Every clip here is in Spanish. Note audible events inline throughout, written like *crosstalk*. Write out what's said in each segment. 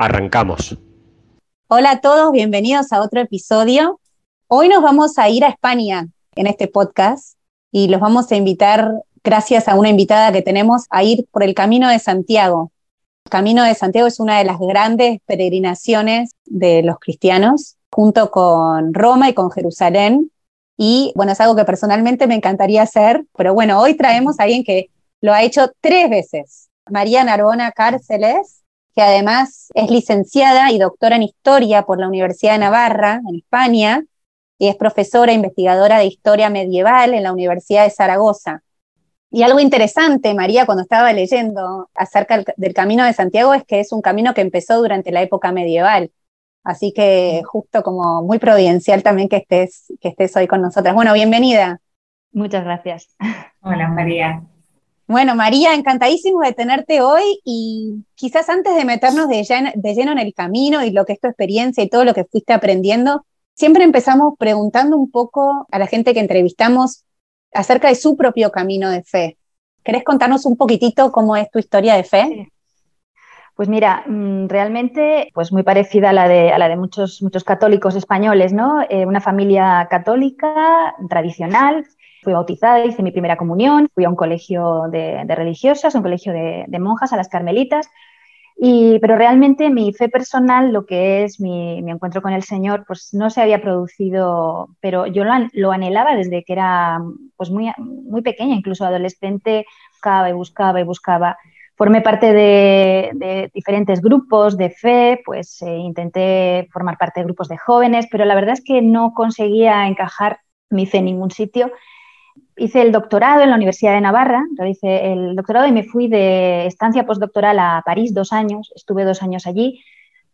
Arrancamos. Hola a todos, bienvenidos a otro episodio. Hoy nos vamos a ir a España en este podcast y los vamos a invitar, gracias a una invitada que tenemos, a ir por el Camino de Santiago. El Camino de Santiago es una de las grandes peregrinaciones de los cristianos, junto con Roma y con Jerusalén. Y bueno, es algo que personalmente me encantaría hacer, pero bueno, hoy traemos a alguien que lo ha hecho tres veces. María Narbona Cárceles, que además es licenciada y doctora en Historia por la Universidad de Navarra, en España, y es profesora e investigadora de Historia Medieval en la Universidad de Zaragoza. Y algo interesante, María, cuando estaba leyendo acerca del Camino de Santiago, es que es un camino que empezó durante la época medieval. Así que justo como muy providencial también que estés, que estés hoy con nosotras. Bueno, bienvenida. Muchas gracias. Hola, María. Bueno, María, encantadísimo de tenerte hoy y quizás antes de meternos de lleno, en el camino y lo que es tu experiencia y todo lo que fuiste aprendiendo, siempre empezamos preguntando un poco a la gente que entrevistamos acerca de su propio camino de fe. ¿Querés contarnos un poquitito cómo es tu historia de fe? Pues mira, mm, realmente pues muy parecida a la de, a la de muchos, muchos católicos españoles, ¿no? Eh, una familia católica tradicional, Fui bautizada, hice mi primera comunión, fui a un colegio de, religiosas, un colegio de, monjas, a las carmelitas, y, pero realmente mi fe personal, lo que es mi, encuentro con el Señor, pues no se había producido, pero yo lo, anhelaba desde que era pues muy, muy pequeña, incluso adolescente, buscaba y buscaba y buscaba. Formé parte de, diferentes grupos de fe, pues eh, intenté formar parte de grupos de jóvenes, pero la verdad es que no conseguía encajar mi fe en ningún sitio hice el doctorado en la Universidad de Navarra, realicé el doctorado y me fui de estancia postdoctoral a París dos años, estuve dos años allí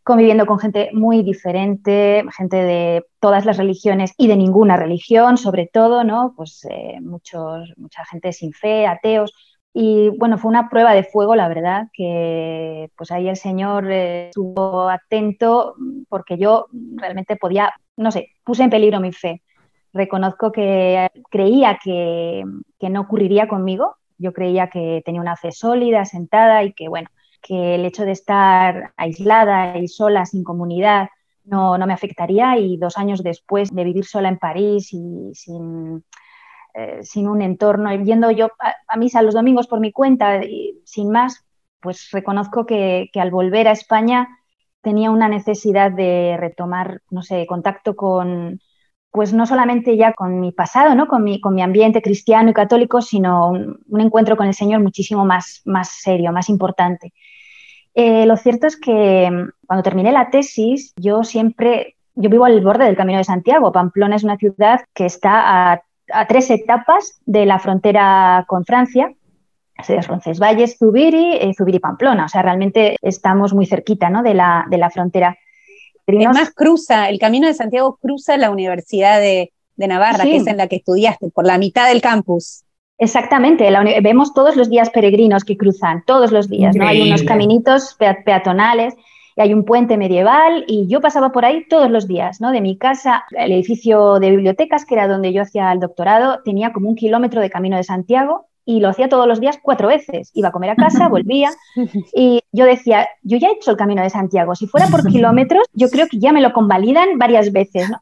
conviviendo con gente muy diferente, gente de todas las religiones y de ninguna religión, sobre todo, ¿no? Pues eh, muchos, mucha gente sin fe, ateos. Y bueno, fue una prueba de fuego, la verdad, que pues ahí el Señor eh, estuvo atento porque yo realmente podía, no sé, puse en peligro mi fe reconozco que creía que, no ocurriría conmigo. Yo creía que tenía una fe sólida, sentada y que, bueno, que el hecho de estar aislada y sola, sin comunidad, no, me afectaría. Y dos años después de vivir sola en París y sin, eh, sin un entorno, yendo yo a, misa los domingos por mi cuenta, y sin más, pues reconozco que, que al volver a España tenía una necesidad de retomar, no sé, contacto con, pues no solamente ya con mi pasado, ¿no? con, mi, con mi ambiente cristiano y católico, sino un, encuentro con el Señor muchísimo más, más serio, más importante. Eh, lo cierto es que mm, cuando terminé la tesis, yo siempre, yo vivo al borde del Camino de Santiago. Pamplona es una ciudad que está a, tres etapas de la frontera con Francia, Roncesvalles, Zubiri, eh, Zubiri, Pamplona. O sea, realmente estamos muy cerquita ¿no? de, la, de la frontera. Además, cruza, el Camino de Santiago cruza la Universidad de, Navarra, que es en la que estudiaste, por la mitad del campus. Exactamente, vemos todos los días peregrinos que cruzan, todos los días, ¿no? Hay unos caminitos peatonales y hay un puente medieval y yo pasaba por ahí todos los días, ¿no? De mi casa, el edificio de bibliotecas, que era donde yo hacía el doctorado, tenía como un kilómetro de Camino de Santiago y lo hacía todos los días cuatro veces. Iba a comer a casa, *laughs* volvía y yo decía, yo ya he hecho el camino de Santiago, si fuera por *laughs* kilómetros, yo creo que ya me lo convalidan varias veces, ¿no?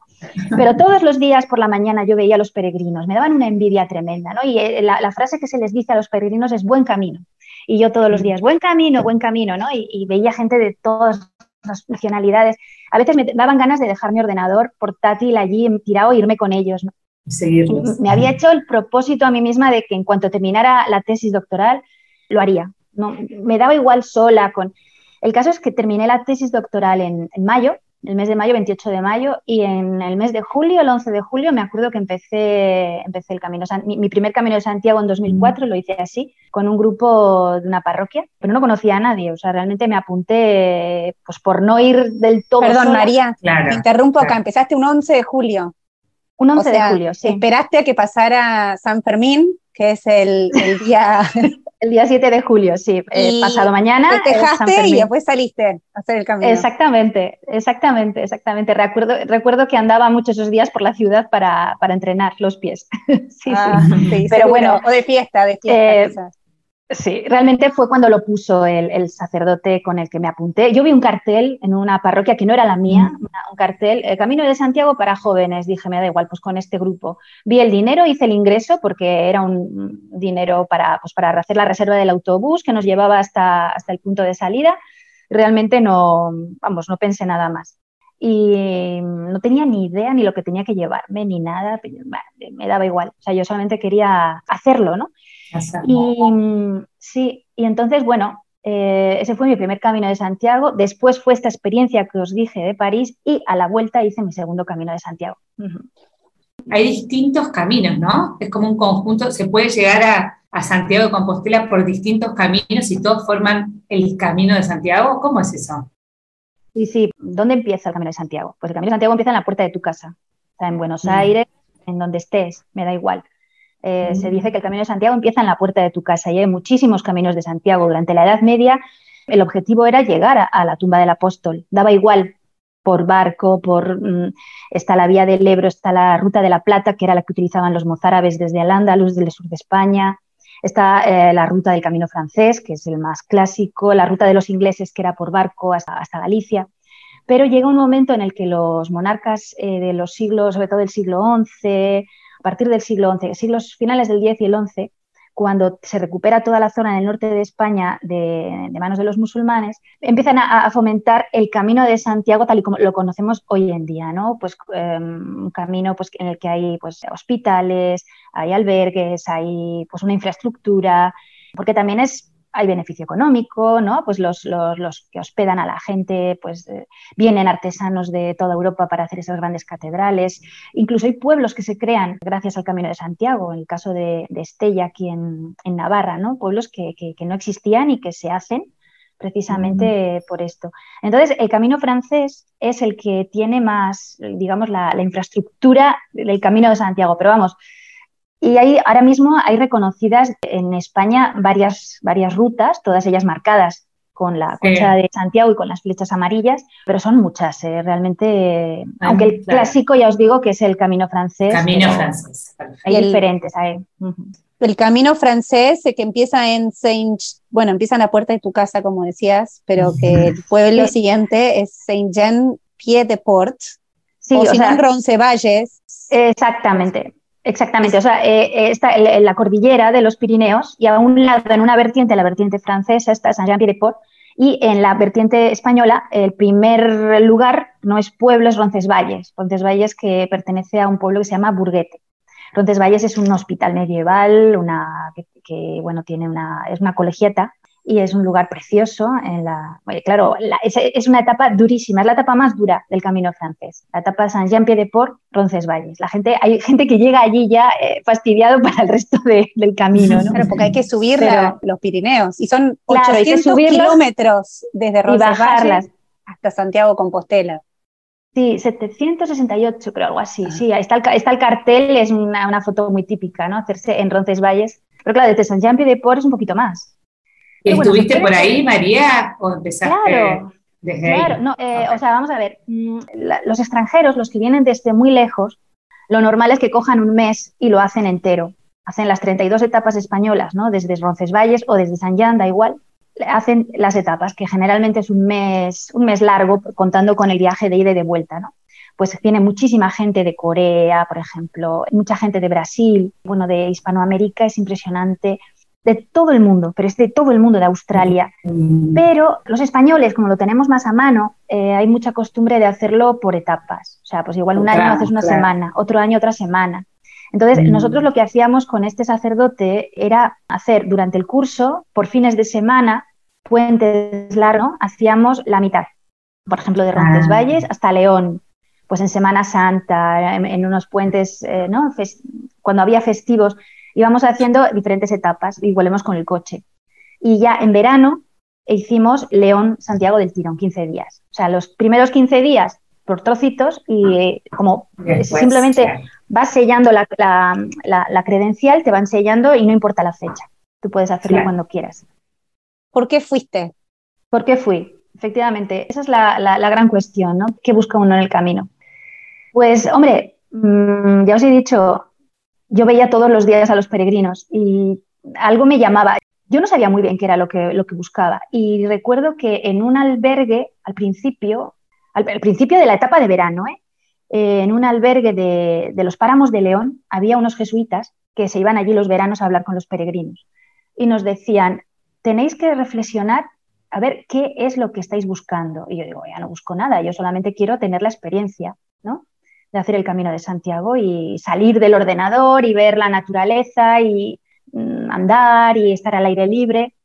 Pero todos los días por la mañana yo veía a los peregrinos, me daban una envidia tremenda, ¿no? Y eh, la, frase que se les dice a los peregrinos es buen camino. Y yo todos los días, buen camino, buen camino, ¿no? Y, y veía gente de todas las nacionalidades. A veces me daban ganas de dejar mi ordenador portátil allí tirado e irme con ellos, ¿no? Me había hecho el propósito a mí misma de que en cuanto terminara la tesis doctoral, lo haría. No, me daba igual sola con... El caso es que terminé la tesis doctoral en, mayo el mes de mayo, 28 de mayo, y en el mes de julio, el 11 de julio, me acuerdo que empecé, empecé el camino. mi, primer camino de Santiago en 2004 lo hice así, con un grupo de una parroquia, pero no conocía a nadie, o sea, realmente me apunté pues por no ir del todo. Perdón, María, te interrumpo acá, empezaste un 11 de julio. Un 11 de julio, sí. Esperaste a que pasara San Fermín, que es el, el *laughs* día El día 7 de julio, sí, eh, pasado mañana. Te dejaste y después saliste a hacer el camino. Exactamente, exactamente, exactamente. Recuerdo, recuerdo que andaba muchos esos días por la ciudad para, para entrenar los pies. *laughs* sí, ah, sí. Pero bueno. O de fiesta, de fiesta. Eh, Sí, realmente fue cuando lo puso el, sacerdote con el que me apunté. Yo vi un cartel en una parroquia que no era la mía, mm. un cartel, el Camino de Santiago para jóvenes. Dije, me da igual, pues con este grupo. Vi el dinero, hice el ingreso porque era un dinero para, pues para hacer la reserva del autobús que nos llevaba hasta, hasta el punto de salida. Realmente no, vamos, no pensé nada más. Y no tenía ni idea ni lo que tenía que llevarme ni nada, me daba igual. O sea, yo solamente quería hacerlo, ¿no? Y sí, y entonces, bueno, eh, ese fue mi primer camino de Santiago. Después fue esta experiencia que os dije de París y a la vuelta hice mi segundo camino de Santiago. Hay distintos caminos, ¿no? Es como un conjunto, se puede llegar a, a, Santiago de Compostela por distintos caminos y todos forman el camino de Santiago. ¿Cómo es eso? Sí, sí. ¿Dónde empieza el camino de Santiago? Pues el camino de Santiago empieza en la puerta de tu casa. Está en Buenos mm. Aires, en donde estés, me da igual. Eh, se dice que el Camino de Santiago empieza en la puerta de tu casa y hay muchísimos caminos de Santiago. Durante la Edad Media el objetivo era llegar a, la tumba del apóstol. Daba igual por barco, por mm, está la vía del Ebro, está la ruta de la Plata, que era la que utilizaban los mozárabes desde Al-Ándalus, del sur de España. Está eh, la ruta del Camino francés, que es el más clásico, la ruta de los ingleses, que era por barco hasta, Galicia. Pero llega un momento en el que los monarcas eh, de los siglos, sobre todo del siglo XI, partir del siglo XI, siglos finales del X y el XI, cuando se recupera toda la zona en el norte de España de, manos de los musulmanes, empiezan a, fomentar el camino de Santiago tal y como lo conocemos hoy en día, ¿no? Pues em, un camino pues, en el que hay pues, hospitales, hay albergues, hay pues, una infraestructura, porque también es hay beneficio económico, ¿no? Pues los, los, que hospedan a la gente, pues eh, vienen artesanos de toda Europa para hacer esas grandes catedrales. Incluso hay pueblos que se crean gracias al Camino de Santiago, en el caso de, Estella aquí en, Navarra, ¿no? Pueblos que, no existían y que se hacen precisamente por esto. Entonces, el camino francés es el que tiene más, digamos, la, la infraestructura del camino de Santiago, pero vamos, y hay, ahora mismo hay reconocidas en España varias, varias rutas, todas ellas marcadas con la concha de Santiago y con las flechas amarillas, pero son muchas, ¿eh? realmente, ah, aunque el clásico ya os digo que es el camino francés. Camino francés. Hay diferentes. El camino francés que empieza en Saint, bueno, empieza en la puerta de tu casa, como decías, pero que el pueblo siguiente es Saint-Jean-Pied-de-Port, sí, o, sea, Roncevalles. Exactamente. Exactamente, o sea, eh, eh, está en la cordillera de los Pirineos y a un lado, en una vertiente, la vertiente francesa, está Saint-Jean-Pied-de-Port, y en la vertiente española, el primer lugar no es pueblo, es Roncesvalles. Roncesvalles que pertenece a un pueblo que se llama Burguete. Roncesvalles es un hospital medieval, una, que, bueno, tiene una, es una colegiata y es un lugar precioso. En la, claro, es, una etapa durísima, es la etapa más dura del camino francés, la etapa Saint-Jean-Pied-de-Port, Roncesvalles. La gente, hay gente que llega allí ya eh, fastidiado *laughs* para el resto del camino, ¿no? porque hay que subir los Pirineos y son 800 kilómetros desde Roncesvalles hasta Santiago Compostela. Sí, 768 creo, algo así. Ah. Sí, ahí está el, está el cartel, es una, foto muy típica, ¿no? Hacerse en Roncesvalles. Pero claro, desde Saint-Jean-Pied-de-Port es un poquito más. ¿Estuviste por ahí, María, o empezaste claro, desde claro. No, eh, O sea, vamos a ver, mm, los extranjeros, los que vienen desde muy lejos, lo normal es que cojan un mes y lo hacen entero. Hacen las 32 etapas españolas, ¿no? Desde Roncesvalles o desde San Jan, da igual. Hacen las etapas, que generalmente es un mes, un mes largo, contando con el viaje de ida y de vuelta, ¿no? Pues viene muchísima gente de Corea, por ejemplo, mucha gente de Brasil, bueno, de Hispanoamérica, es impresionante de todo el mundo, pero es de todo el mundo, de Australia. Mm. Pero los españoles, como lo tenemos más a mano, eh, hay mucha costumbre de hacerlo por etapas. O sea, pues igual un año haces una semana, otro año otra semana. Entonces, mm. nosotros lo que hacíamos con este sacerdote era hacer durante el curso, por fines de semana, puentes largos, hacíamos la mitad. por ejemplo, de Roncesvalles ah. hasta León, pues en Semana Santa, en, unos puentes, eh, ¿no? cuando había festivos, íbamos haciendo diferentes etapas y volvemos con el coche. Y ya en verano hicimos León-Santiago del Tirón, 15 días. O sea, los primeros 15 días por trocitos y como simplemente vas sellando la, credencial, te van sellando y no importa la fecha. Tú puedes hacerlo cuando quieras. ¿Por qué fuiste? ¿Por qué fui? Efectivamente, esa es la, gran cuestión, ¿no? ¿Qué busca uno en el camino? Pues, hombre, mm, ya os he dicho, yo veía todos los días a los peregrinos y algo me llamaba. Yo no sabía muy bien qué era lo que, lo que buscaba. Y recuerdo que en un albergue, al principio, al, principio de la etapa de verano, ¿eh? Eh, en un albergue de, de, los páramos de León, había unos jesuitas que se iban allí los veranos a hablar con los peregrinos. Y nos decían, tenéis que reflexionar a ver qué es lo que estáis buscando. Y yo digo, ya no busco nada, yo solamente quiero tener la experiencia. De hacer el camino de Santiago y salir del ordenador y ver la naturaleza y mm, andar y estar al aire libre.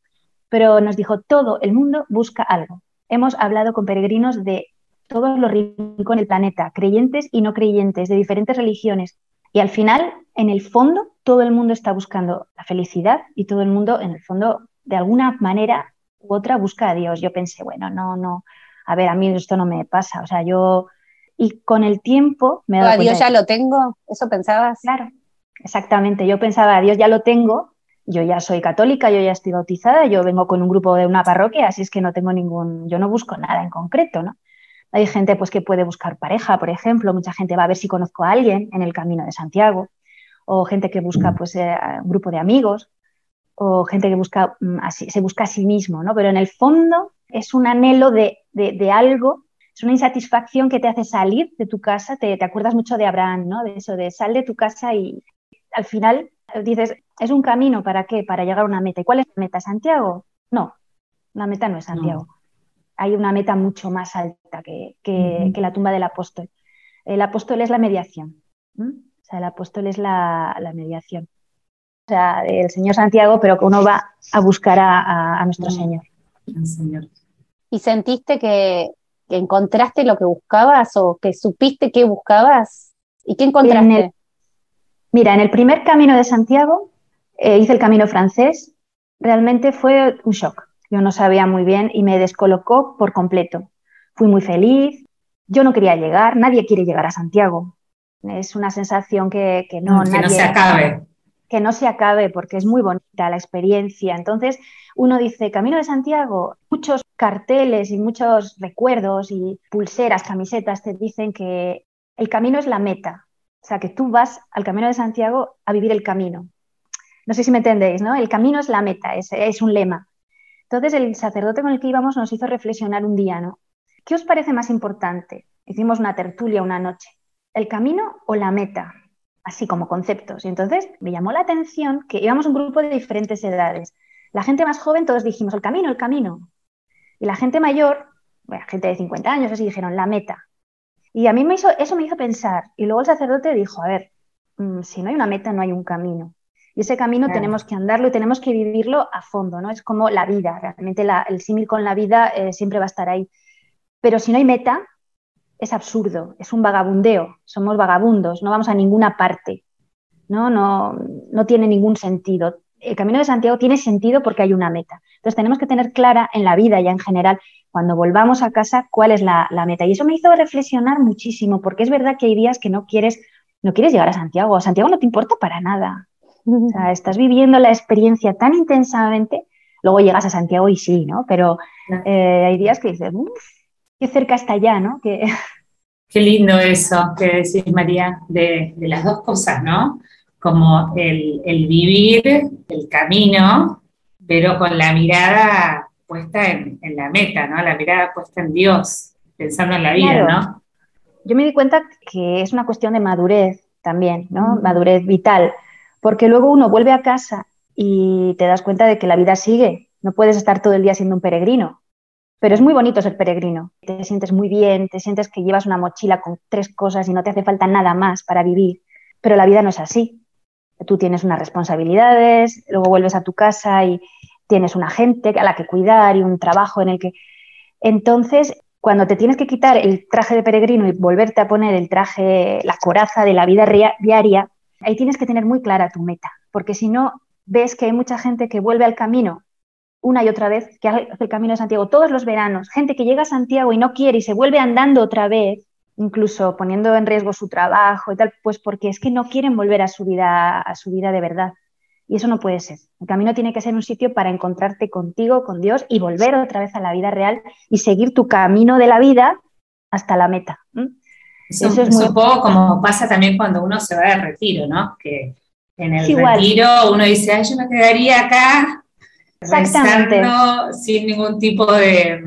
Pero nos dijo, todo el mundo busca algo. Hemos hablado con peregrinos de todos los rincones del planeta, creyentes y no creyentes, de diferentes religiones. Y al final, en el fondo, todo el mundo está buscando la felicidad y todo el mundo, en el fondo, de alguna manera u otra busca a Dios. Yo pensé, bueno, no, no, a ver, a mí esto no me pasa, o sea, yo... Y con el tiempo me he dado Dios ya lo tengo, ¿eso pensabas? Claro, exactamente, yo pensaba, a Dios ya lo tengo, yo ya soy católica, yo ya estoy bautizada, yo vengo con un grupo de una parroquia, así es que no tengo ningún, yo no busco nada en concreto, ¿no? Hay gente pues que puede buscar pareja, por ejemplo, mucha gente va a ver si conozco a alguien en el camino de Santiago, o gente que busca pues eh, un grupo de amigos, o gente que busca, mm, se busca a sí mismo, ¿no? Pero en el fondo es un anhelo de, algo, es una insatisfacción que te hace salir de tu casa, te, acuerdas mucho de Abraham, ¿no? De eso, de sal de tu casa y al final dices, ¿es un camino para qué? Para llegar a una meta. ¿Y cuál es la meta? ¿Santiago? No, la meta no es Santiago. Hay una meta mucho más alta que, la tumba del apóstol. El apóstol es la mediación. O sea, el apóstol es la mediación sea, el Señor Santiago, pero que uno va a buscar a, nuestro mm. Señor. ¿Y sentiste que, encontraste lo que buscabas o que supiste qué buscabas? ¿Y qué encontraste? mira, en el primer camino de Santiago, eh, hice el camino francés, realmente fue un shock. Yo no sabía muy bien y me descolocó por completo. Fui muy feliz, yo no quería llegar, nadie quiere llegar a Santiago. Es una sensación que, no, que no se acabe que no se acabe porque es muy bonita la experiencia. Entonces, uno dice, Camino de Santiago, muchos carteles y muchos recuerdos y pulseras, camisetas te dicen que el camino es la meta. O sea, que tú vas al Camino de Santiago a vivir el camino. No sé si me entendéis, ¿no? El camino es la meta, es, es un lema. Entonces, el sacerdote con el que íbamos nos hizo reflexionar un día, ¿no? ¿Qué os parece más importante? Hicimos una tertulia una noche. ¿El camino o la meta? Así como conceptos. Y entonces me llamó la atención que íbamos un grupo de diferentes edades. La gente más joven, todos dijimos el camino, el camino. Y la gente mayor, bueno, gente de 50 años, así dijeron la meta. Y a mí me hizo, eso me hizo pensar. Y luego el sacerdote dijo, a ver, mm, si no hay una meta, no hay un camino. Y ese camino tenemos que andarlo y tenemos que vivirlo a fondo, ¿no? Es como la vida, realmente el símil con la vida eh, siempre va a estar ahí. Pero si no hay meta, es absurdo, es un vagabundeo, somos vagabundos, no vamos a ninguna parte, ¿no? No, no tiene ningún sentido. El camino de Santiago tiene sentido porque hay una meta. Entonces tenemos que tener clara en la vida ya en general, cuando volvamos a casa, cuál es la, meta. Y eso me hizo reflexionar muchísimo, porque es verdad que hay días que no quieres, no quieres llegar a Santiago. A Santiago no te importa para nada. O sea, *laughs* estás viviendo la experiencia tan intensamente, luego llegas a Santiago y sí, ¿no? Pero eh, hay días que dices, uff, qué cerca está ya, ¿no? Que... Qué lindo eso que decís, María, de, las dos cosas, ¿no? Como el, vivir el camino, pero con la mirada puesta en, la meta, ¿no? La mirada puesta en Dios, pensando en la vida, ¿no? Yo me di cuenta que es una cuestión de madurez también, ¿no? Madurez vital, porque luego uno vuelve a casa y te das cuenta de que la vida sigue, no puedes estar todo el día siendo un peregrino, pero es muy bonito ser peregrino. Te sientes muy bien, te sientes que llevas una mochila con tres cosas y no te hace falta nada más para vivir. Pero la vida no es así. Tú tienes unas responsabilidades, luego vuelves a tu casa y tienes una gente a la que cuidar y un trabajo en el que... Entonces, cuando te tienes que quitar el traje de peregrino y volverte a poner el traje, la coraza de la vida diaria, ahí tienes que tener muy clara tu meta, porque si no, ves que hay mucha gente que vuelve al camino una y otra vez, que hace el camino de Santiago todos los veranos, gente que llega a Santiago y no quiere y se vuelve andando otra vez, incluso poniendo en riesgo su trabajo y tal, pues porque es que no quieren volver a su vida, a su vida de verdad. Y eso no puede ser. El camino tiene que ser un sitio para encontrarte contigo, con Dios y volver otra vez a la vida real y seguir tu camino de la vida hasta la meta. Eso, es muy... un poco como pasa también cuando uno se va de retiro, ¿no? Que en el retiro uno dice, Ay, yo me quedaría acá Exactamente. sin ningún tipo de,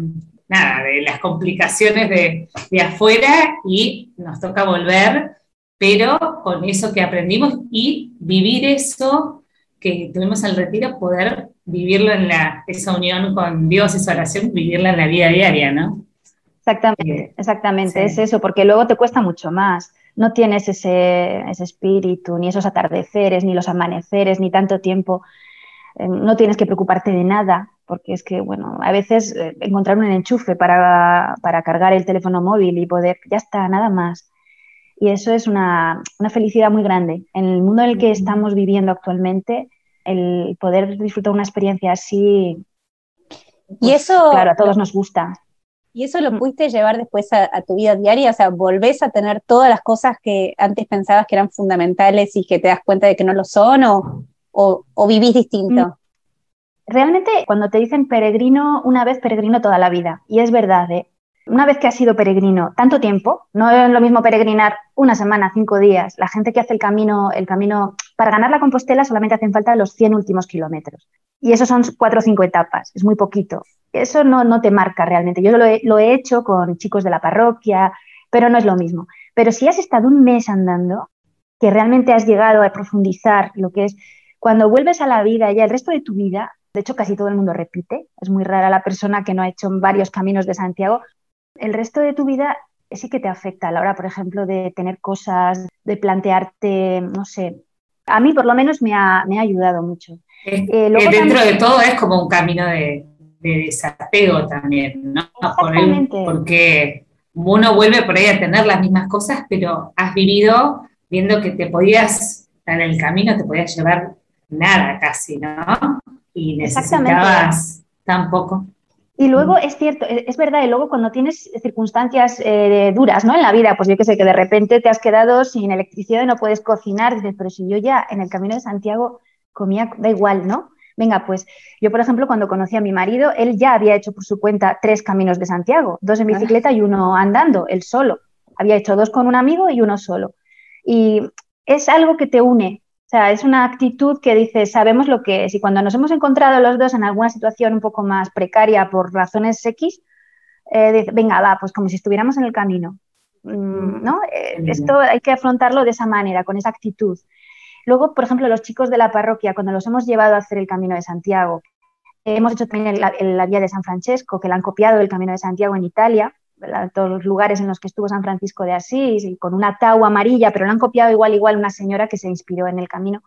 nada, de las complicaciones de, de afuera y nos toca volver, pero con eso que aprendimos y vivir eso que tuvimos al retiro, poder vivirlo en la, esa unión con Dios, esa oración, vivirla en la vida diaria, ¿no? Exactamente, eh, exactamente, es eso, porque luego te cuesta mucho más. No tienes ese, ese espíritu, ni esos atardeceres, ni los amaneceres, ni tanto tiempo. Eh, no tienes que preocuparte de nada, porque es que, bueno, a veces eh, encontrar un enchufe para, para, cargar el teléfono móvil y poder, ya está, nada más. Y eso es una, una felicidad muy grande. En el mundo en el que estamos viviendo actualmente, el poder disfrutar una experiencia así, y pues, eso, claro, a todos nos gusta. ¿Y eso lo mm. pudiste llevar después a, tu vida diaria? O sea, ¿volvés a tener todas las cosas que antes pensabas que eran fundamentales y que te das cuenta de que no lo son o, o, vivís distinto? Mm. Realmente, cuando te dicen peregrino, una vez peregrino toda la vida. Y es verdad, ¿eh? Una vez que has sido peregrino tanto tiempo, no es lo mismo peregrinar una semana, cinco días. La gente que hace el camino, el camino para ganar la Compostela solamente hacen falta los 100 últimos kilómetros. Y eso son cuatro o cinco etapas, es muy poquito. Eso no, no te marca realmente. Yo lo lo he hecho con chicos de la parroquia, pero no es lo mismo. Pero si has estado un mes andando, que realmente has llegado a profundizar lo que es, cuando vuelves a la vida ya el resto de tu vida, de hecho casi todo el mundo repite, es muy rara la persona que no ha hecho varios caminos de Santiago, el resto de tu vida sí que te afecta a la hora, por ejemplo, de tener cosas, de plantearte, no sé. A mí por lo menos me ha, ayudado mucho. Eh, dentro de todo es como un camino de, desapego también, ¿no? porque uno vuelve por ahí a tener las mismas cosas, pero has vivido viendo que te podías, en el camino te podías llevar nada casi, ¿no? Y necesitabas tan poco. Y luego es cierto, e, es verdad, y luego cuando tienes circunstancias eh, duras ¿no? en la vida, pues yo que sé, que de repente te has quedado sin electricidad y no puedes cocinar, dices, pero si yo ya en el camino de Santiago comía, da igual, ¿no? Venga, pues yo, por ejemplo, cuando conocí a mi marido, él ya había hecho por su cuenta tres caminos de Santiago, dos en bicicleta y uno andando, él solo. Había hecho dos con un amigo y uno solo. Y es algo que te une, sea, es una actitud que dice, sabemos lo que es. Y cuando nos hemos encontrado los dos en alguna situación un poco más precaria por razones X, eh, dice, venga, va, pues como si estuviéramos en el camino. Mm, ¿no? Eh, esto hay que afrontarlo de esa manera, con esa actitud. Luego, por ejemplo, los chicos de la parroquia, cuando los hemos llevado a hacer el Camino de Santiago, hemos hecho también la Vía de San Francesco, que la han copiado del Camino de Santiago en Italia, todos los lugares en los que estuvo San Francisco de Asís y con una tau amarilla, pero lo han copiado igual, igual una señora que se inspiró en el camino.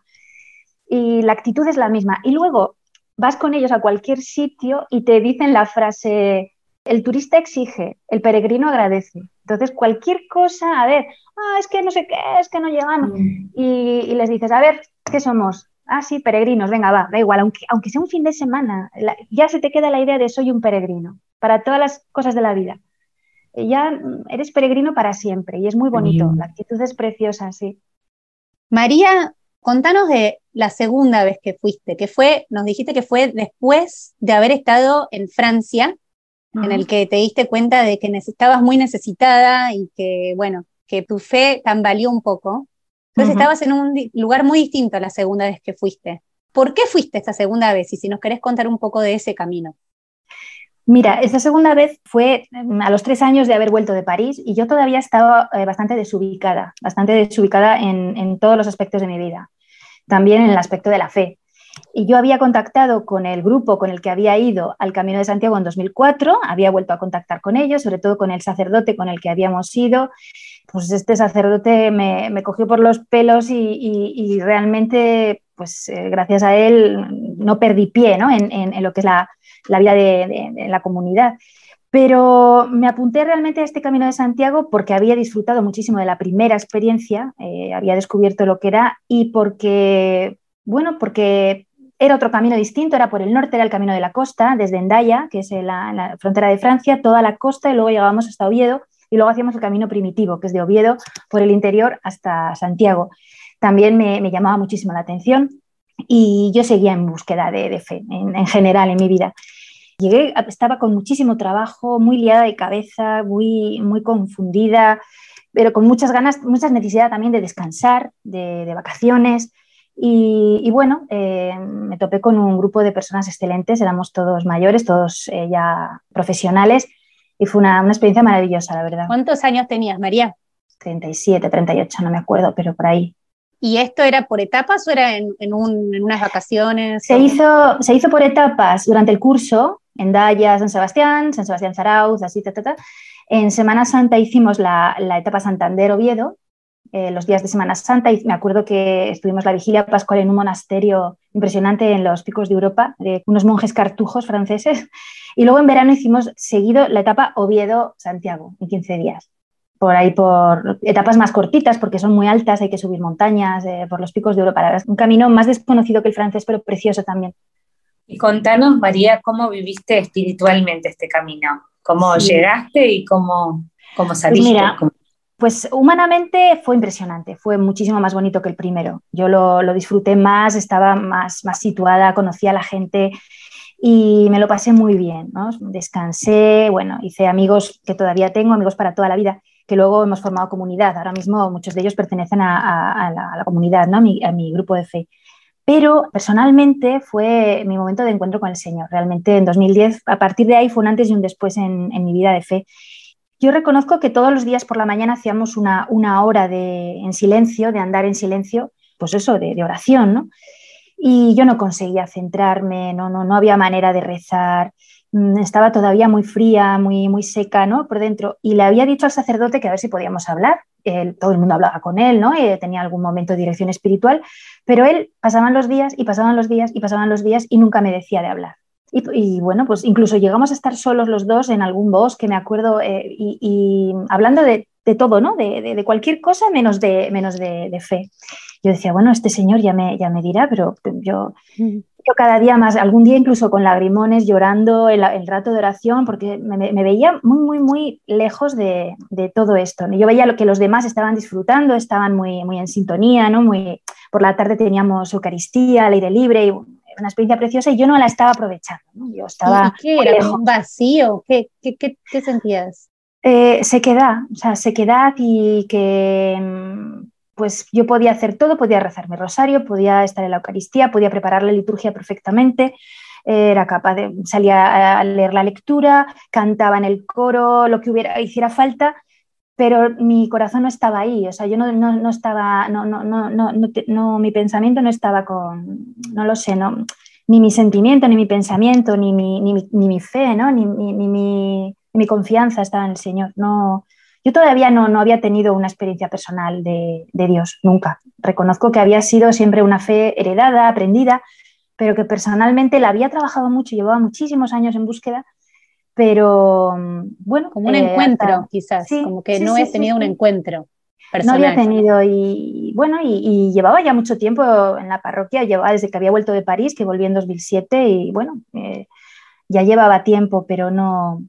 Y la actitud es la misma. Y luego vas con ellos a cualquier sitio y te dicen la frase, el turista exige, el peregrino agradece. Entonces, cualquier cosa, a ver, ah, es que no sé qué, es que no llegamos. Mm. Y, les dices, a ver, ¿qué somos? Ah, sí, peregrinos, venga, va, da igual, aunque, aunque sea un fin de semana, ya se te queda la idea de soy un peregrino para todas las cosas de la vida ya eres peregrino para siempre y es muy bonito, la actitud es preciosa, sí. María, contanos de la segunda vez que fuiste, que fue, nos dijiste que fue después de haber estado en Francia, en el que te diste cuenta de que estabas muy necesitada y que, bueno, que tu fe tambaleó un poco. Entonces estabas en un lugar muy distinto a la segunda vez que fuiste. ¿Por qué fuiste esta segunda vez? Y si nos querés contar un poco de ese camino. Mira, esta segunda vez fue mm, a los tres años de haber vuelto de París y yo todavía estaba eh, bastante desubicada, bastante desubicada en, todos los aspectos de mi vida, también en el aspecto de la fe. Y yo había contactado con el grupo con el que había ido al Camino de Santiago en 2004, había vuelto a contactar con ellos, sobre todo con el sacerdote con el que habíamos ido. Pues este sacerdote me, cogió por los pelos y, realmente, pues eh, gracias a él, no perdí pie ¿no? En, lo que es la, la vida de, la comunidad. Pero me apunté realmente a este Camino de Santiago porque había disfrutado muchísimo de la primera experiencia, eh, había descubierto lo que era y porque, bueno, porque era otro camino distinto, era por el norte, era el camino de la costa, desde Endaya, que es la, la frontera de Francia, toda la costa y luego llegábamos hasta Oviedo y luego hacíamos el camino primitivo, que es de Oviedo por el interior hasta Santiago. También me, llamaba muchísimo la atención y yo seguía en búsqueda de, de fe en, en, general en mi vida. Llegué, estaba con muchísimo trabajo, muy liada de cabeza, muy, muy confundida, pero con muchas ganas, muchas necesidades también de descansar, de, vacaciones. Y, y bueno, eh, me topé con un grupo de personas excelentes, éramos todos mayores, todos eh, ya profesionales, y fue una, una, experiencia maravillosa, la verdad. ¿Cuántos años tenías, María? 37, 38, no me acuerdo, pero por ahí. ¿Y esto era por etapas o era en, en, un, en unas vacaciones? Se, o... hizo, se hizo por etapas durante el curso, en Daya, San Sebastián, San Sebastián Zarauz, así, ta, ta, ta. En Semana Santa hicimos la, la etapa Santander-Oviedo, eh, los días de Semana Santa, y me acuerdo que estuvimos la vigilia pascual en un monasterio impresionante en los picos de Europa, de unos monjes cartujos franceses, y luego en verano hicimos seguido la etapa Oviedo-Santiago, en 15 días por ahí por etapas más cortitas porque son muy altas, hay que subir montañas eh, por los picos de Europa. Un camino más desconocido que el francés, pero precioso también. Y contanos, María, cómo viviste espiritualmente este camino, cómo sí. llegaste y cómo, cómo saliste. Pues mira, pues humanamente fue impresionante, fue muchísimo más bonito que el primero. Yo lo, lo disfruté más, estaba más, más situada, conocía a la gente y me lo pasé muy bien, ¿no? Descansé, bueno, hice amigos que todavía tengo, amigos para toda la vida que luego hemos formado comunidad. Ahora mismo muchos de ellos pertenecen a, a, a, la, a la, comunidad, ¿no? mi, a mi grupo de fe. Pero personalmente fue mi momento de encuentro con el Señor. Realmente en 2010, a partir de ahí fue un antes y un después en, en mi vida de fe. Yo reconozco que todos los días por la mañana hacíamos una, una hora de, en silencio, de andar en silencio, pues eso, de, oración, ¿no? Y yo no conseguía centrarme, no, no, no había manera de rezar, Mm, estaba todavía muy fría, muy, muy seca, ¿no? Por dentro. Y le había dicho al sacerdote que a ver si podíamos hablar. Todo el mundo hablaba con él, ¿no? Y tenía algún momento de dirección espiritual, pero él pasaban los días y pasaban los días y pasaban los días y nunca me decía de hablar. Y, y bueno, pues incluso llegamos a estar solos los dos en algún bosque, me acuerdo, eh, y, y, hablando de, de todo, ¿no? De, de, de, cualquier cosa menos de, menos de, fe. Yo decía, bueno, este señor ya me, ya me dirá, pero yo, yo cada día más, algún día incluso con lagrimones, llorando el, el rato de oración, porque me, me, veía muy, muy, muy lejos de, de, todo esto. Yo veía lo que los demás estaban disfrutando, estaban muy, muy en sintonía, ¿no? Muy, por la tarde teníamos Eucaristía, al aire libre, y una experiencia preciosa, y yo no la estaba aprovechando. ¿no? Yo estaba ¿Y qué era? ¿Un vacío? ¿Qué, qué, qué, qué sentías? Eh, sequedad, o sea, sequedad y que pues yo podía hacer todo, podía rezar mi rosario, podía estar en la Eucaristía, podía preparar la liturgia perfectamente, era capaz de salir a leer la lectura, cantaba en el coro, lo que hubiera, hiciera falta, pero mi corazón no estaba ahí, o sea, yo no, no, no estaba, no, no, no, no, no, mi pensamiento no estaba con, no lo sé, no, ni mi sentimiento, ni mi pensamiento, ni mi, ni mi, ni mi fe, ¿no? ni, ni, ni, mi, mi confianza estaba en el Señor, no, yo todavía no, no había tenido una experiencia personal de, de, Dios, nunca. Reconozco que había sido siempre una fe heredada, aprendida, pero que personalmente la había trabajado mucho, llevaba muchísimos años en búsqueda, pero bueno. Como un eh, encuentro, hasta, quizás, sí, como que sí, no sí, he tenido un encuentro. Personal. No había tenido y bueno, y, y, llevaba ya mucho tiempo en la parroquia, llevaba desde que había vuelto de París, que volví en 2007 y bueno, eh, ya llevaba tiempo, pero no,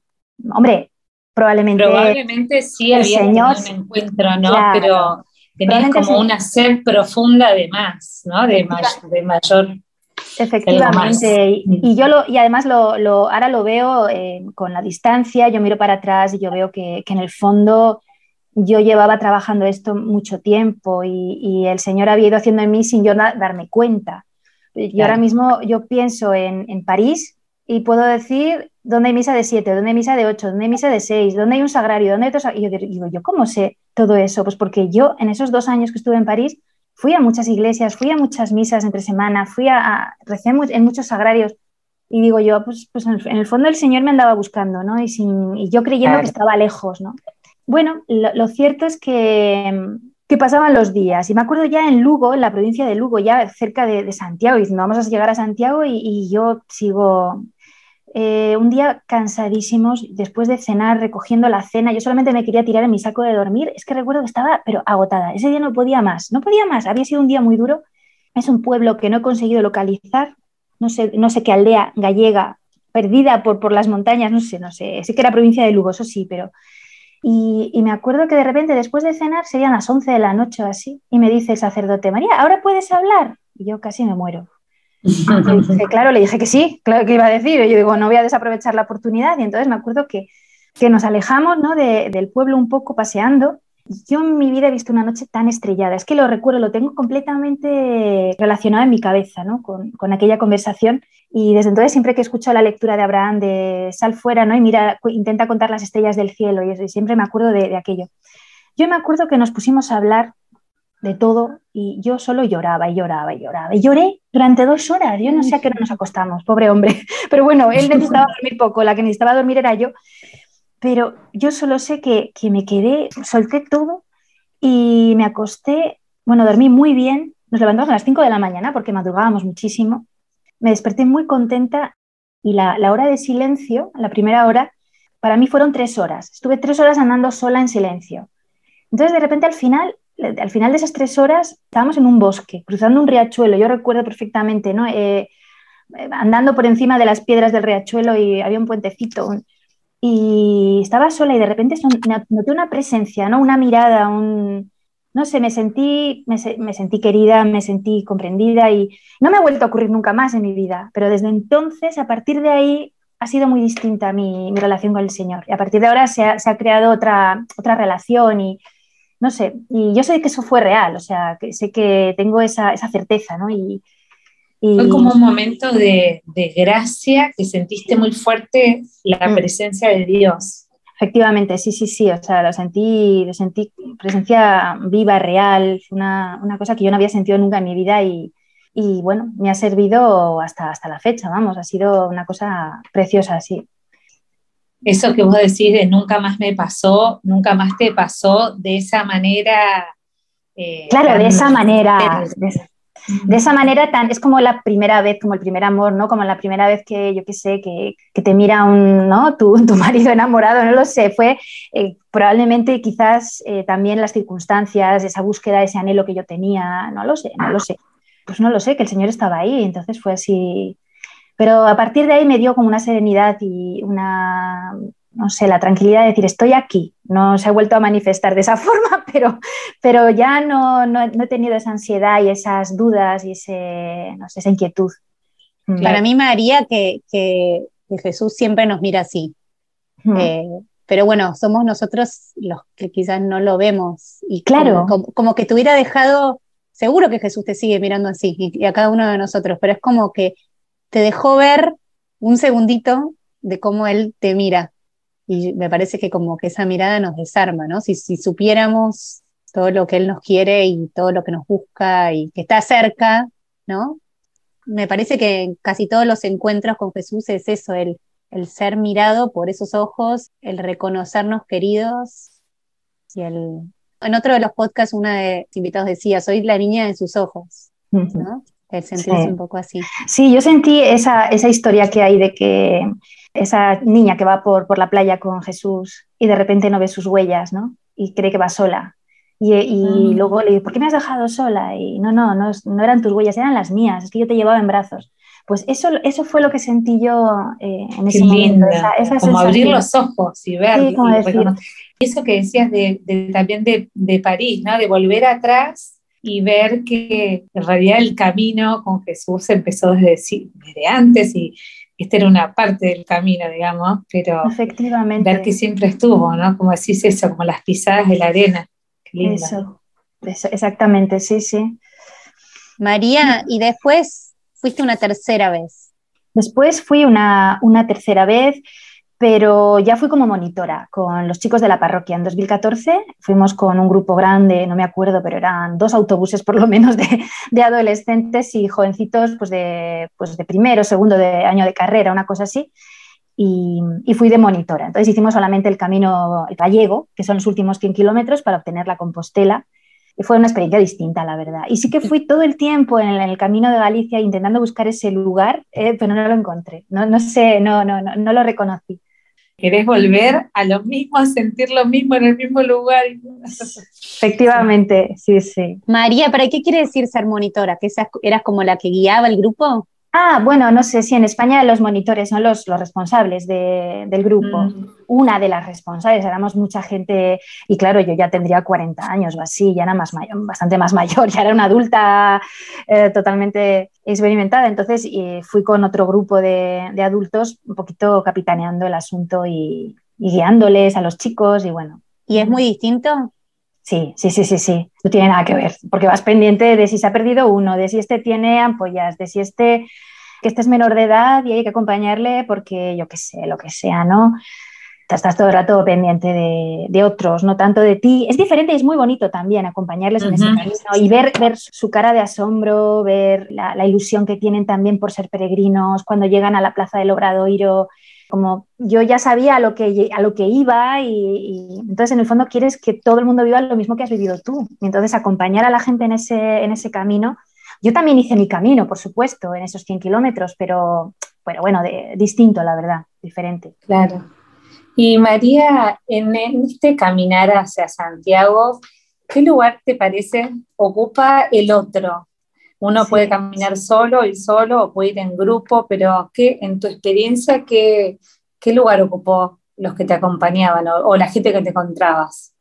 hombre, probablemente. Probablemente sí había señor, un encuentro, ¿no? Claro, Pero tenías como sí. una sed profunda de más, ¿no? De, may de mayor. Efectivamente, y, y, yo lo, y además lo, lo ahora lo veo eh, con la distancia, yo miro para atrás y yo veo que, que en el fondo yo llevaba trabajando esto mucho tiempo y, y, el Señor había ido haciendo en mí sin yo darme cuenta. Yo claro. ahora mismo yo pienso en, en París y puedo decir dónde hay misa de siete, dónde hay misa de ocho, dónde hay misa de seis, dónde hay un sagrario, dónde hay otro Y yo digo, ¿yo cómo sé todo eso? Pues porque yo en esos dos años que estuve en París fui a muchas iglesias, fui a muchas misas entre semana, fui a, a recé en muchos sagrarios y digo yo, pues, pues en, el, fondo el Señor me andaba buscando, ¿no? Y, sin, y yo creyendo claro. que estaba lejos, ¿no? Bueno, lo, lo cierto es que, que, pasaban los días y me acuerdo ya en Lugo, en la provincia de Lugo, ya cerca de, de Santiago, y diciendo, vamos a llegar a Santiago y, y yo sigo eh, un día cansadísimos, después de cenar, recogiendo la cena, yo solamente me quería tirar en mi saco de dormir. Es que recuerdo que estaba, pero agotada. Ese día no podía más, no podía más. Había sido un día muy duro. Es un pueblo que no he conseguido localizar. No sé, no sé qué aldea gallega, perdida por, por las montañas, no sé, no sé. Sé que era provincia de Lugo, eso sí, pero. Y, y me acuerdo que de repente, después de cenar, serían las 11 de la noche o así, y me dice el sacerdote, María, ¿ahora puedes hablar? Y yo casi me muero claro, le dije que sí, claro que iba a decir. Y yo digo, no voy a desaprovechar la oportunidad. Y entonces me acuerdo que, que nos alejamos ¿no? del pueblo un poco paseando. Yo en mi vida he visto una noche tan estrellada. Es que lo recuerdo, lo tengo completamente relacionado en mi cabeza ¿no? con, con, aquella conversación. Y desde entonces, siempre que escucho la lectura de Abraham de sal fuera ¿no? y mira, intenta contar las estrellas del cielo, y, eso, y siempre me acuerdo de, de aquello. Yo me acuerdo que nos pusimos a hablar de todo y yo solo lloraba y lloraba y lloraba. Y lloré durante dos horas. Yo no sé a qué hora nos acostamos, pobre hombre. *laughs* Pero bueno, él necesitaba *laughs* dormir poco, la que necesitaba dormir era yo. Pero yo solo sé que, que me quedé, solté todo y me acosté. Bueno, dormí muy bien. Nos levantamos a las 5 de la mañana porque madrugábamos muchísimo. Me desperté muy contenta y la, la hora de silencio, la primera hora, para mí fueron tres horas. Estuve tres horas andando sola en silencio. Entonces, de repente, al final, al final de esas tres horas estábamos en un bosque, cruzando un riachuelo, yo recuerdo perfectamente, ¿no? Eh, andando por encima de las piedras del riachuelo y había un puentecito y estaba sola y de repente noté una presencia, ¿no? Una mirada, un... No sé, me sentí, me, sentí querida, me sentí comprendida y no me ha vuelto a ocurrir nunca más en mi vida, pero desde entonces, a partir de ahí, ha sido muy distinta mi, relación con el Señor. Y a partir de ahora se ha, se ha creado otra, otra relación y, no sé, y yo sé que eso fue real, o sea, que sé que tengo esa, certeza, ¿no? Y, Fue como un momento de, gracia que sentiste muy fuerte la mm. presencia de Dios. Efectivamente, sí, sí, sí, o sea, lo sentí, lo sentí presencia viva, real, una, una cosa que yo no había sentido nunca en mi vida y, y bueno, me ha servido hasta, hasta la fecha, vamos, ha sido una cosa preciosa, sí eso que vos decís de nunca más me pasó, nunca más te pasó de esa manera. Eh, claro, de esa manera. De, esa manera tan, es como la primera vez, como el primer amor, ¿no? Como la primera vez que, yo qué sé, que, que, te mira un, ¿no? Tu, tu, marido enamorado, no lo sé, fue eh, probablemente quizás eh, también las circunstancias, esa búsqueda, ese anhelo que yo tenía, no lo sé, no lo sé. Pues no lo sé, que el Señor estaba ahí, entonces fue así, pero a partir de ahí me dio como una serenidad y una, no sé, la tranquilidad de decir, estoy aquí. No se ha vuelto a manifestar de esa *laughs* forma, pero, pero ya no, no, he tenido esa ansiedad y esas dudas y ese, no sé, esa inquietud. Mm. Para mí, María, que, que, Jesús siempre nos mira así. Mm. Eh, pero bueno, somos nosotros los que quizás no lo vemos. Y claro. Como, que te hubiera dejado, seguro que Jesús te sigue mirando así, y a cada uno de nosotros, pero es como que te dejó ver un segundito de cómo él te mira. Y me parece que como que esa mirada nos desarma, ¿no? Si, si supiéramos todo lo que él nos quiere y todo lo que nos busca y que está cerca, ¿no? Me parece que casi todos los encuentros con Jesús es eso, el, el ser mirado por esos ojos, el reconocernos queridos y el... En otro de los podcasts una de los invitados decía, soy la niña de sus ojos, ¿no? El sentirse un poco así. Sí, yo sentí esa, esa, historia que hay de que esa niña que va por, por la playa con Jesús y de repente no ve sus huellas, ¿no? Y cree que va sola. Y, y mm. luego le dice, ¿por qué me has dejado sola? Y no, no, no, no, eran tus huellas, eran las mías, es que yo te llevaba en brazos. Pues eso, eso fue lo que sentí yo eh, en ese momento. Esa, como abrir los ojos y ver. y eso que decías de, de, también de, de París, ¿no? De volver atrás y ver que en realidad el camino con Jesús empezó desde, desde antes y esta era una parte del camino, digamos, pero Efectivamente. ver que siempre estuvo, ¿no? Como decís eso, como las pisadas de la arena. Eso, exactamente, sí, sí. María, y después fuiste una tercera vez. Después fui una, una tercera vez pero ya fui como monitora con los chicos de la parroquia. En 2014 fuimos con un grupo grande, no me acuerdo, pero eran dos autobuses por lo menos de, de adolescentes y jovencitos pues de, pues de primero, segundo de año de carrera, una cosa así. Y, y, fui de monitora. Entonces hicimos solamente el camino el gallego, que son los últimos 100 kilómetros, para obtener la Compostela. fue una experiencia distinta, la verdad. Y sí que fui todo el tiempo en el, camino de Galicia intentando buscar ese lugar, eh, pero no lo encontré. No, no sé, no, no, no, no lo reconocí. ¿Querés volver a lo mismo, a sentir lo mismo en el mismo lugar? Efectivamente, sí, sí. María, ¿para qué quiere decir ser monitora? ¿Que eras como la que guiaba el grupo? Ah, bueno, no sé si en España los monitores son los, los responsables del grupo. Mm. Una de las responsables, éramos mucha gente, y claro, yo ya tendría 40 años o así, ya era más mayor, bastante más *laughs* mayor, ya era una adulta eh, totalmente experimentada. Entonces fui con otro grupo de, adultos, un poquito capitaneando el asunto y, y guiándoles a los chicos, y bueno. ¿Y es muy distinto? Sí, sí, sí, sí, sí. No tiene nada que ver, porque vas pendiente de si se ha perdido uno, de si este tiene ampollas, de si este, que este es menor de edad y hay que acompañarle porque yo qué sé, lo que sea, ¿no? Estás todo el rato pendiente de, otros, no tanto de ti. Es diferente y es muy bonito también acompañarles en ese camino y ver, ver su cara de asombro, ver la, la, ilusión que tienen también por ser peregrinos cuando llegan a la plaza del Obradoiro como yo ya sabía a lo que, a lo que iba y, entonces en el fondo quieres que todo el mundo viva lo mismo que has vivido tú. Y entonces acompañar a la gente en ese, en ese camino. Yo también hice mi camino, por supuesto, en esos 100 kilómetros, pero, pero bueno, distinto, la verdad, diferente. Claro. Y María, en, este caminar hacia Santiago, ¿qué lugar te parece ocupa el otro? Uno puede caminar solo, y solo, o puede ir en grupo, pero ¿qué, en tu experiencia, qué, qué lugar ocupó los que te acompañaban o, la gente que te encontrabas?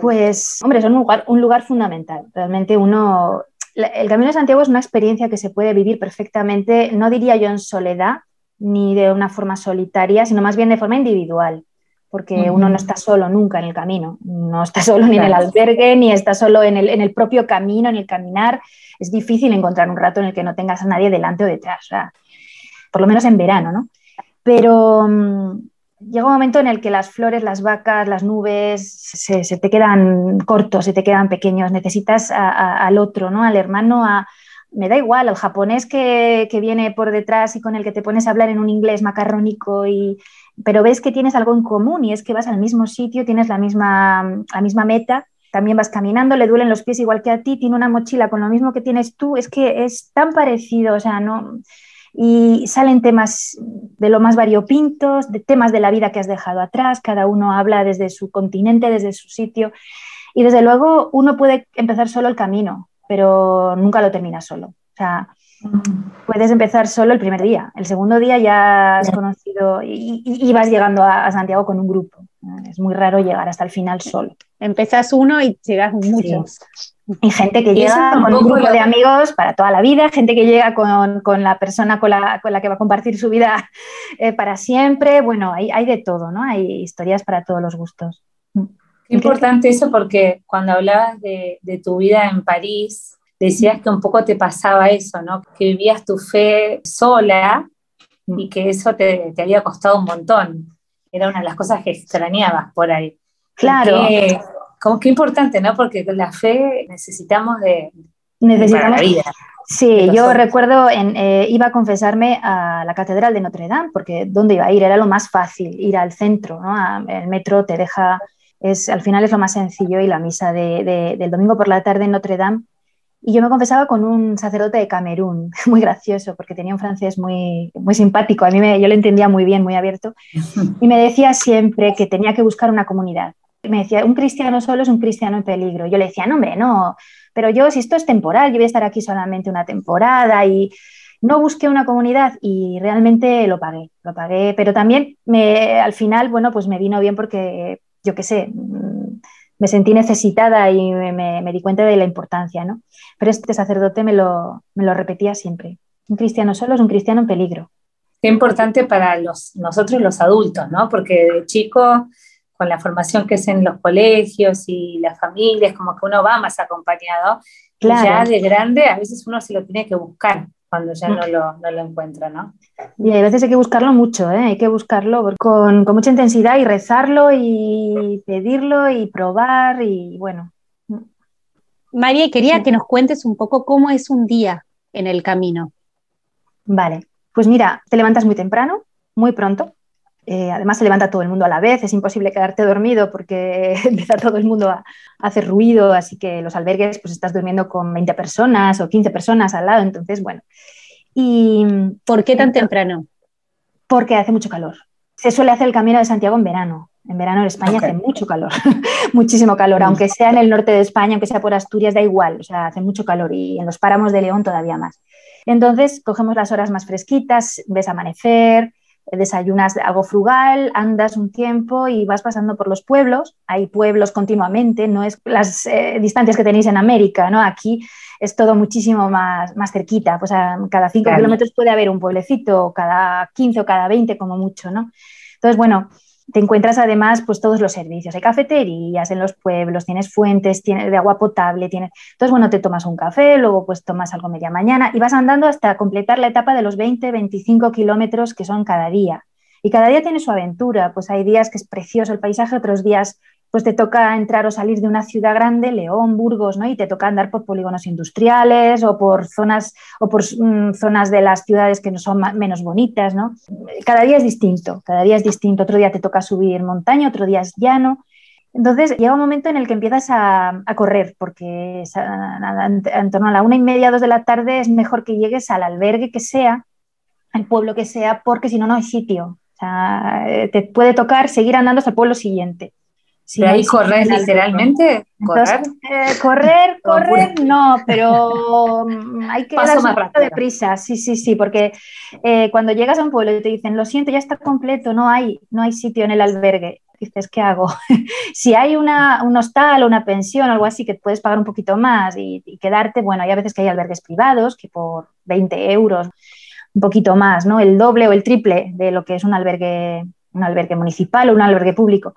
Pues, hombre, son un lugar, un lugar fundamental. Realmente uno, el Camino de Santiago es una experiencia que se puede vivir perfectamente, no diría yo en soledad, ni de una forma solitaria, sino más bien de forma individual, porque uno no está solo nunca en el camino, no está solo ni en el albergue, ni está solo en el, en el propio camino, en el caminar, es difícil encontrar un rato en el que no tengas a nadie delante o detrás, por lo menos en verano, ¿no? Pero mm, llega un momento en el que las flores, las vacas, las nubes se, te quedan cortos, se te quedan pequeños, necesitas al otro, ¿no? Al hermano, a, me da igual, al japonés que, que, viene por detrás y con el que te pones a hablar en un inglés macarrónico, y, pero ves que tienes algo en común y es que vas al mismo sitio, tienes la misma, la misma meta también vas caminando, le duelen los pies igual que a ti, tiene una mochila con lo mismo que tienes tú, es que es tan parecido, o sea, no... Y salen temas de lo más variopintos, de temas de la vida que has dejado atrás, cada uno habla desde su continente, desde su sitio. Y desde luego uno puede empezar solo el camino, pero nunca lo termina solo. O sea, puedes empezar solo el primer día, el segundo día ya has conocido y, vas llegando a, Santiago con un grupo. Es muy raro llegar hasta el final solo. Empezás uno y llegas muchos. Y gente que llega con un grupo de amigos para toda la vida, gente que llega con, la persona con la, que va a compartir su vida eh, para siempre. Bueno, hay, hay de todo, ¿no? Hay historias para todos los gustos. Qué importante eso porque cuando hablabas de, de tu vida en París, decías que un poco te pasaba eso, ¿no? Que vivías tu fe sola y que eso te, había costado un montón. Era una de las cosas que extrañabas por ahí. Claro. como que importante, ¿no? Porque la fe necesitamos de... Necesitamos... vida. Sí, yo recuerdo, en, eh, iba a confesarme a la Catedral de Notre Dame, porque ¿dónde iba a ir? Era lo más fácil, ir al centro, ¿no? El metro te deja, es, al final es lo más sencillo y la misa de, del domingo por la tarde en Notre Dame y yo me confesaba con un sacerdote de Camerún, *laughs* muy gracioso, porque tenía un francés muy, muy simpático. A mí me, yo le entendía muy bien, muy abierto. *laughs* Y me decía siempre que tenía que buscar una comunidad. Me decía, un cristiano solo es un cristiano en peligro. Yo le decía, no, hombre, no. Pero yo, si esto es temporal, yo voy a estar aquí solamente una temporada y no busqué una comunidad y realmente lo pagué, lo pagué. Pero también me, al final, bueno, pues me vino bien porque, yo qué sé, me sentí necesitada y me, di cuenta de la importancia, ¿no? Pero este sacerdote me lo, me lo repetía siempre. Un cristiano solo es un cristiano en peligro. Qué importante para los, nosotros los adultos, ¿no? Porque de chico, con la formación que es en los colegios y las familias, como que uno va más acompañado. Claro. Ya de grande a veces uno se lo tiene que buscar cuando ya no lo, no lo encuentra, ¿no? Y a veces hay que buscarlo mucho, ¿eh? hay que buscarlo con, con, mucha intensidad y rezarlo y pedirlo y probar y bueno. María, quería que nos cuentes un poco cómo es un día en el camino. Vale, pues mira, te levantas muy temprano, muy pronto, Eh, además se levanta todo el mundo a la vez, es imposible quedarte dormido porque *laughs* empieza todo el mundo a, hacer ruido, así que los albergues pues estás durmiendo con 20 personas o 15 personas al lado, entonces bueno. Y, ¿Por qué tan temprano? Porque hace mucho calor. Se suele hacer el camino de Santiago en verano. En verano en España hace mucho calor, *laughs* muchísimo calor, aunque sea en el norte de España, aunque sea por Asturias, da igual, o sea, hace mucho calor y en los páramos de León todavía más. Entonces, cogemos las horas más fresquitas, ves amanecer, desayunas algo frugal, andas un tiempo y vas pasando por los pueblos. Hay pueblos continuamente, no es las eh, distancias que tenéis en América, ¿no? Aquí es todo muchísimo más, más cerquita, pues a cada 5 kilómetros puede haber un pueblecito, cada 15 o cada 20 como mucho, ¿no? Entonces, bueno, te encuentras además pues todos los servicios. Hay cafeterías en los pueblos, tienes fuentes tienes de agua potable, tienes... Entonces, bueno, te tomas un café, luego pues tomas algo media mañana y vas andando hasta completar la etapa de los 20, 25 kilómetros que son cada día. Y cada día tiene su aventura, pues hay días que es precioso el paisaje, otros días pues te toca entrar o salir de una ciudad grande, León, Burgos, ¿no? Y te toca andar por polígonos industriales o por zonas, o por mm, zonas de las ciudades que no son menos bonitas, ¿no? Cada día es distinto, cada día es distinto. Otro día te toca subir montaña, otro día es llano. Entonces llega un momento en el que empiezas a, correr, porque en torno a la una y media, dos de la tarde es mejor que llegues al albergue que sea, al pueblo que sea, porque si no, no hay sitio. O sea, te puede tocar seguir andando hasta el pueblo siguiente. Si ahí correr literalmente? ¿Correr? Eh, correr, *laughs* correr, no, pero mm, hay que Paso más rápido. prisa, sí, sí, sí, porque eh, cuando llegas a un pueblo y te dicen, lo siento, ya está completo, no hay, no hay sitio en el albergue, dices, ¿qué hago? *laughs* si hay una, un hostal o una pensión o algo así que puedes pagar un poquito más y, y, quedarte, bueno, hay a veces que hay albergues privados que por 20 euros, un poquito más, ¿no? El doble o el triple de lo que es un albergue, un albergue municipal o un albergue público.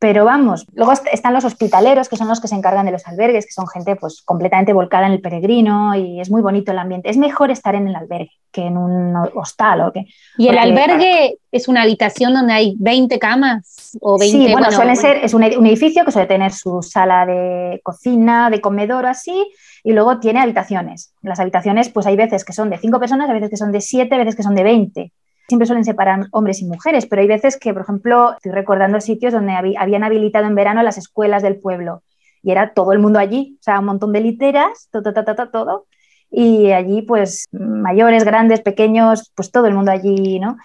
Pero vamos, luego están los hospitaleros, que son los que se encargan de los albergues, que son gente pues completamente volcada en el peregrino y es muy bonito el ambiente. Es mejor estar en el albergue que en un hostal o que... ¿Y el albergue es una habitación donde hay 20 camas o 20? Sí, bueno, suele ser, es un, edificio que suele tener su sala de cocina, de comedor o así, y luego tiene habitaciones. Las habitaciones, pues hay veces que son de 5 personas, hay veces que son de 7, veces que son de 20 siempre suelen separar hombres y mujeres, pero hay veces que, por ejemplo, estoy recordando sitios donde habían habilitado en verano las escuelas del pueblo y era todo el mundo allí, o sea, un montón de literas, todo, todo, todo, todo, y allí pues mayores, grandes, pequeños, pues todo el mundo allí, ¿no?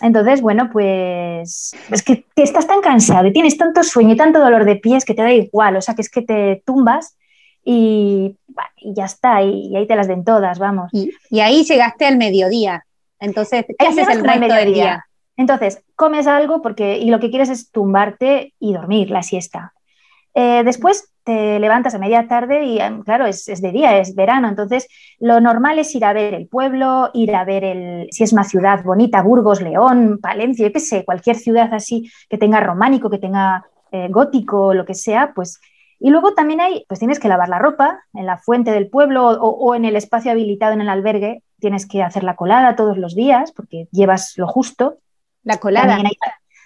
Entonces, bueno, pues es que, estás tan cansado y tienes tanto sueño y tanto dolor de pies que te da igual, o sea, que es que te tumbas y, ya está, y, ahí te las den todas, vamos. Y, y ahí llegaste al mediodía. Entonces, ¿qué haces el resto del día? Entonces, comes algo porque y lo que quieres es tumbarte y dormir la siesta. Eh, después te levantas a media tarde y, em, claro, es, de día, es verano. Entonces, lo normal es ir a ver el pueblo, ir a ver el, si es una ciudad bonita, Burgos, León, Palencia, yo qué sé, cualquier ciudad así que tenga románico, que tenga eh, gótico, lo que sea, pues. Y luego también hay, pues tienes que lavar la ropa en la fuente del pueblo o en el espacio habilitado en el albergue tienes que hacer la colada todos los días porque llevas lo justo. La colada.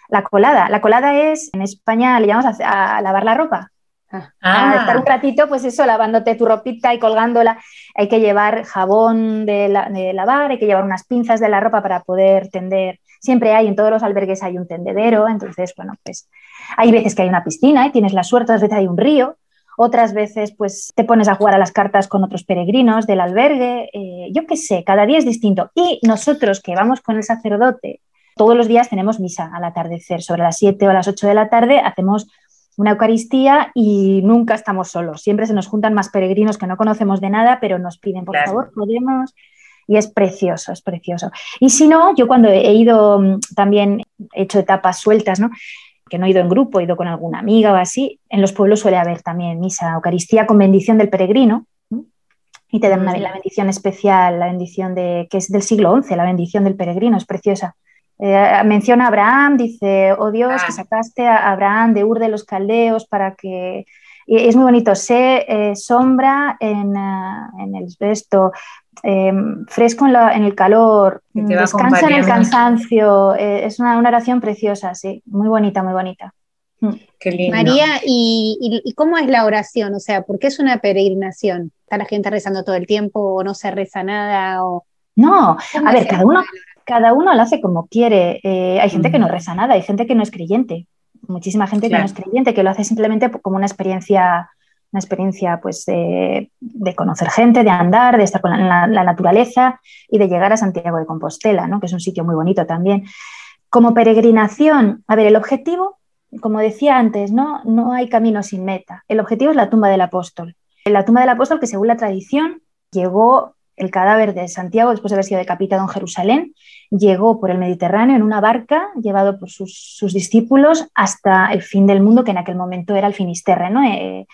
la colada. La colada es, en España le llamamos a, lavar la ropa. Ah. A estar un ratito, pues eso, lavándote tu ropita y colgándola. Hay que llevar jabón de, lavar, hay que llevar unas pinzas de la ropa para poder tender. Siempre hay, en todos los albergues hay un tendedero, entonces, bueno, pues hay veces que hay una piscina y tienes la suerte, otras veces hay un río. Otras veces, pues te pones a jugar a las cartas con otros peregrinos del albergue. Eh, yo qué sé, cada día es distinto. Y nosotros que vamos con el sacerdote, todos los días tenemos misa al atardecer. Sobre las 7 o las 8 de la tarde hacemos una Eucaristía y nunca estamos solos. Siempre se nos juntan más peregrinos que no conocemos de nada, pero nos piden, por favor, podemos. Y es precioso, es precioso. Y si no, yo cuando he ido mm, también, he hecho etapas sueltas, ¿no? Que no he ido en grupo, he ido con alguna amiga o así, en los pueblos suele haber también misa, Eucaristía con bendición del peregrino, y te dan una, la bendición especial, la bendición de, que es del siglo XI, la bendición del peregrino, es preciosa. Eh, menciona a Abraham, dice, oh Dios, que ah. sacaste a Abraham de Ur de los Caldeos para que es muy bonito, se eh, sombra en, uh, en, el esto, eh, fresco en, la, en, el calor, descansa en el cansancio, eh, es una, una, oración preciosa, sí, muy bonita, muy bonita. Mm. Qué lindo. María, ¿y, ¿y, cómo es la oración? O sea, ¿por qué es una peregrinación? ¿Está la gente rezando todo el tiempo o no se reza nada? O... No, a ver, cada uno, cada uno lo hace como quiere. Eh, hay gente que no reza nada, hay gente que no es creyente. Muchísima gente que no es creyente, que lo hace simplemente como una experiencia, una experiencia pues, de, conocer gente, de andar, de estar con la, naturaleza y de llegar a Santiago de Compostela, ¿no? que es un sitio muy bonito también. Como peregrinación, a ver, el objetivo, como decía antes, ¿no? no hay camino sin meta. El objetivo es la tumba del apóstol. La tumba del apóstol que según la tradición llegó el cadáver de Santiago, después de haber sido decapitado en Jerusalén, llegó por el Mediterráneo en una barca llevado por sus, discípulos hasta el fin del mundo, que en aquel momento era el Finisterre, ¿no? Eh,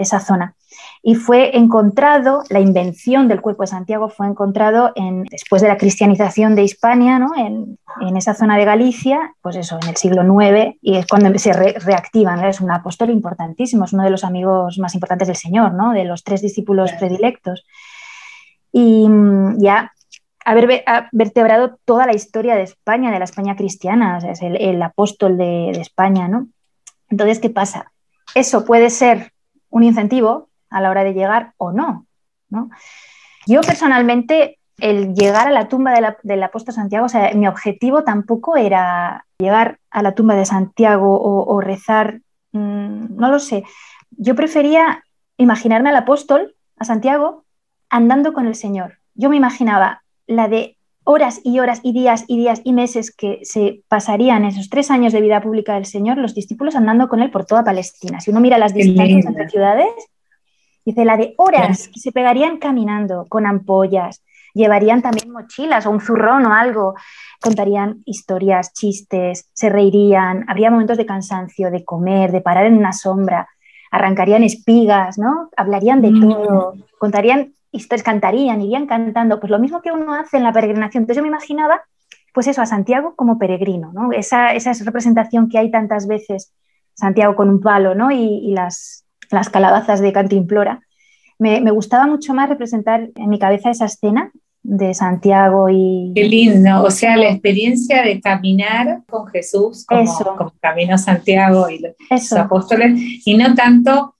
esa zona. Y fue encontrado, la invención del cuerpo de Santiago fue encontrado en, después de la cristianización de Hispania, ¿no? en, esa zona de Galicia, pues eso, en el siglo IX, y es cuando se reactivan. Es un apóstol importantísimo, es uno de los amigos más importantes del Señor, ¿no? de los tres discípulos predilectos y mm, ya haber vertebrado toda la historia de España, de la España cristiana, es el, apóstol de, España, ¿no? Entonces, ¿qué pasa? Eso puede ser un incentivo a la hora de llegar o no, ¿no? Yo personalmente, el llegar a la tumba del apóstol Santiago, o sea, mi objetivo tampoco era llegar a la tumba de Santiago o, rezar, mm, no lo sé. Yo prefería imaginarme al apóstol, a Santiago, andando con el Señor. Yo me imaginaba la de horas y horas y días y días y meses que se pasarían esos tres años de vida pública del Señor, los discípulos andando con Él por toda Palestina. Si uno mira las distancias entre ciudades, dice la de horas que se pegarían caminando con ampollas, llevarían también mochilas o un zurrón o algo, contarían historias, chistes, se reirían, habría momentos de cansancio, de comer, de parar en una sombra, arrancarían espigas, ¿no? Hablarían de mm. todo, contarían historias, cantarían, irían cantando, pues lo mismo que uno hace en la peregrinación. Entonces yo me imaginaba, pues eso, a Santiago como peregrino, ¿no? Esa, esa representación que hay tantas veces, Santiago con un palo, ¿no? Y, las, las, calabazas de Cantimplora. Me, me gustaba mucho más representar en mi cabeza esa escena de Santiago y... Qué lindo, o sea, la experiencia de caminar con Jesús como, como caminó Santiago y los apóstoles, y no tanto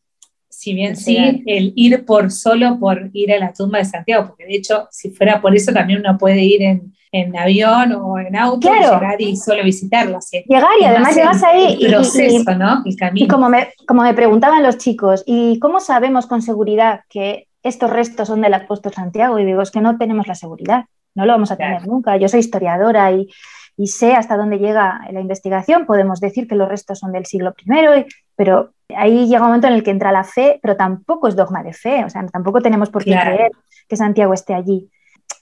si bien sí, el ir por solo por ir a la tumba de Santiago, porque de hecho, si fuera por eso, también uno puede ir en, en avión o en auto y llegar y solo visitarlo. Llegar y además llegas ahí. El proceso, ¿no? El camino. Y como me, como me preguntaban los chicos, ¿y cómo sabemos con seguridad que estos restos son del apóstol Santiago? Y digo, es que no tenemos la seguridad, no lo vamos a tener nunca. Yo soy historiadora y, y sé hasta dónde llega la investigación. Podemos decir que los restos son del siglo I, pero ahí llega un momento en el que entra la fe, pero tampoco es dogma de fe, o sea, tampoco tenemos por qué creer que Santiago esté allí.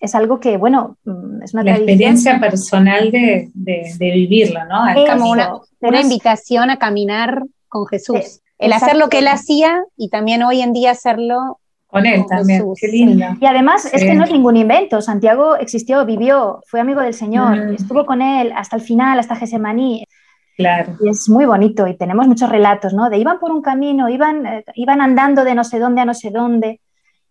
Es algo que, bueno, mm, es una la experiencia personal de, vivirlo, ¿no? Es como una, invitación a caminar con Jesús. el hacer lo que él hacía y también hoy en día hacerlo con él también, qué lindo. Y además es que no es ningún invento, Santiago existió, vivió, fue amigo del Señor, mm. estuvo con él hasta el final, hasta Gesemaní. Claro. Y es muy bonito y tenemos muchos relatos, ¿no? De iban por un camino, iban, eh, iban andando de no sé dónde a no sé dónde.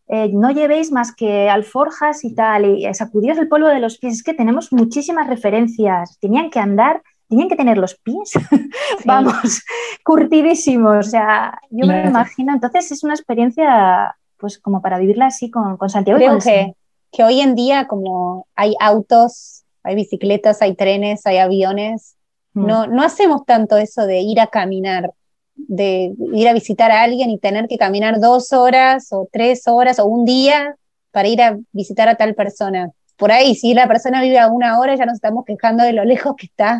Eh, no llevéis más que alforjas y tal, y eh, sacudíos el polvo de los pies. Es que tenemos muchísimas referencias. Tenían que andar, tenían que tener los pies, *laughs* vamos, curtidísimos. O sea, yo me imagino. Entonces es una experiencia, pues, como para vivirla así con, con Santiago. Creo que, que hoy en día, como hay autos, hay bicicletas, hay trenes, hay aviones, no, no hacemos tanto eso de ir a caminar, de ir a visitar a alguien y tener que caminar dos horas o tres horas o un día para ir a visitar a tal persona. Por ahí, si la persona vive a una hora, ya nos estamos quejando de lo lejos que está.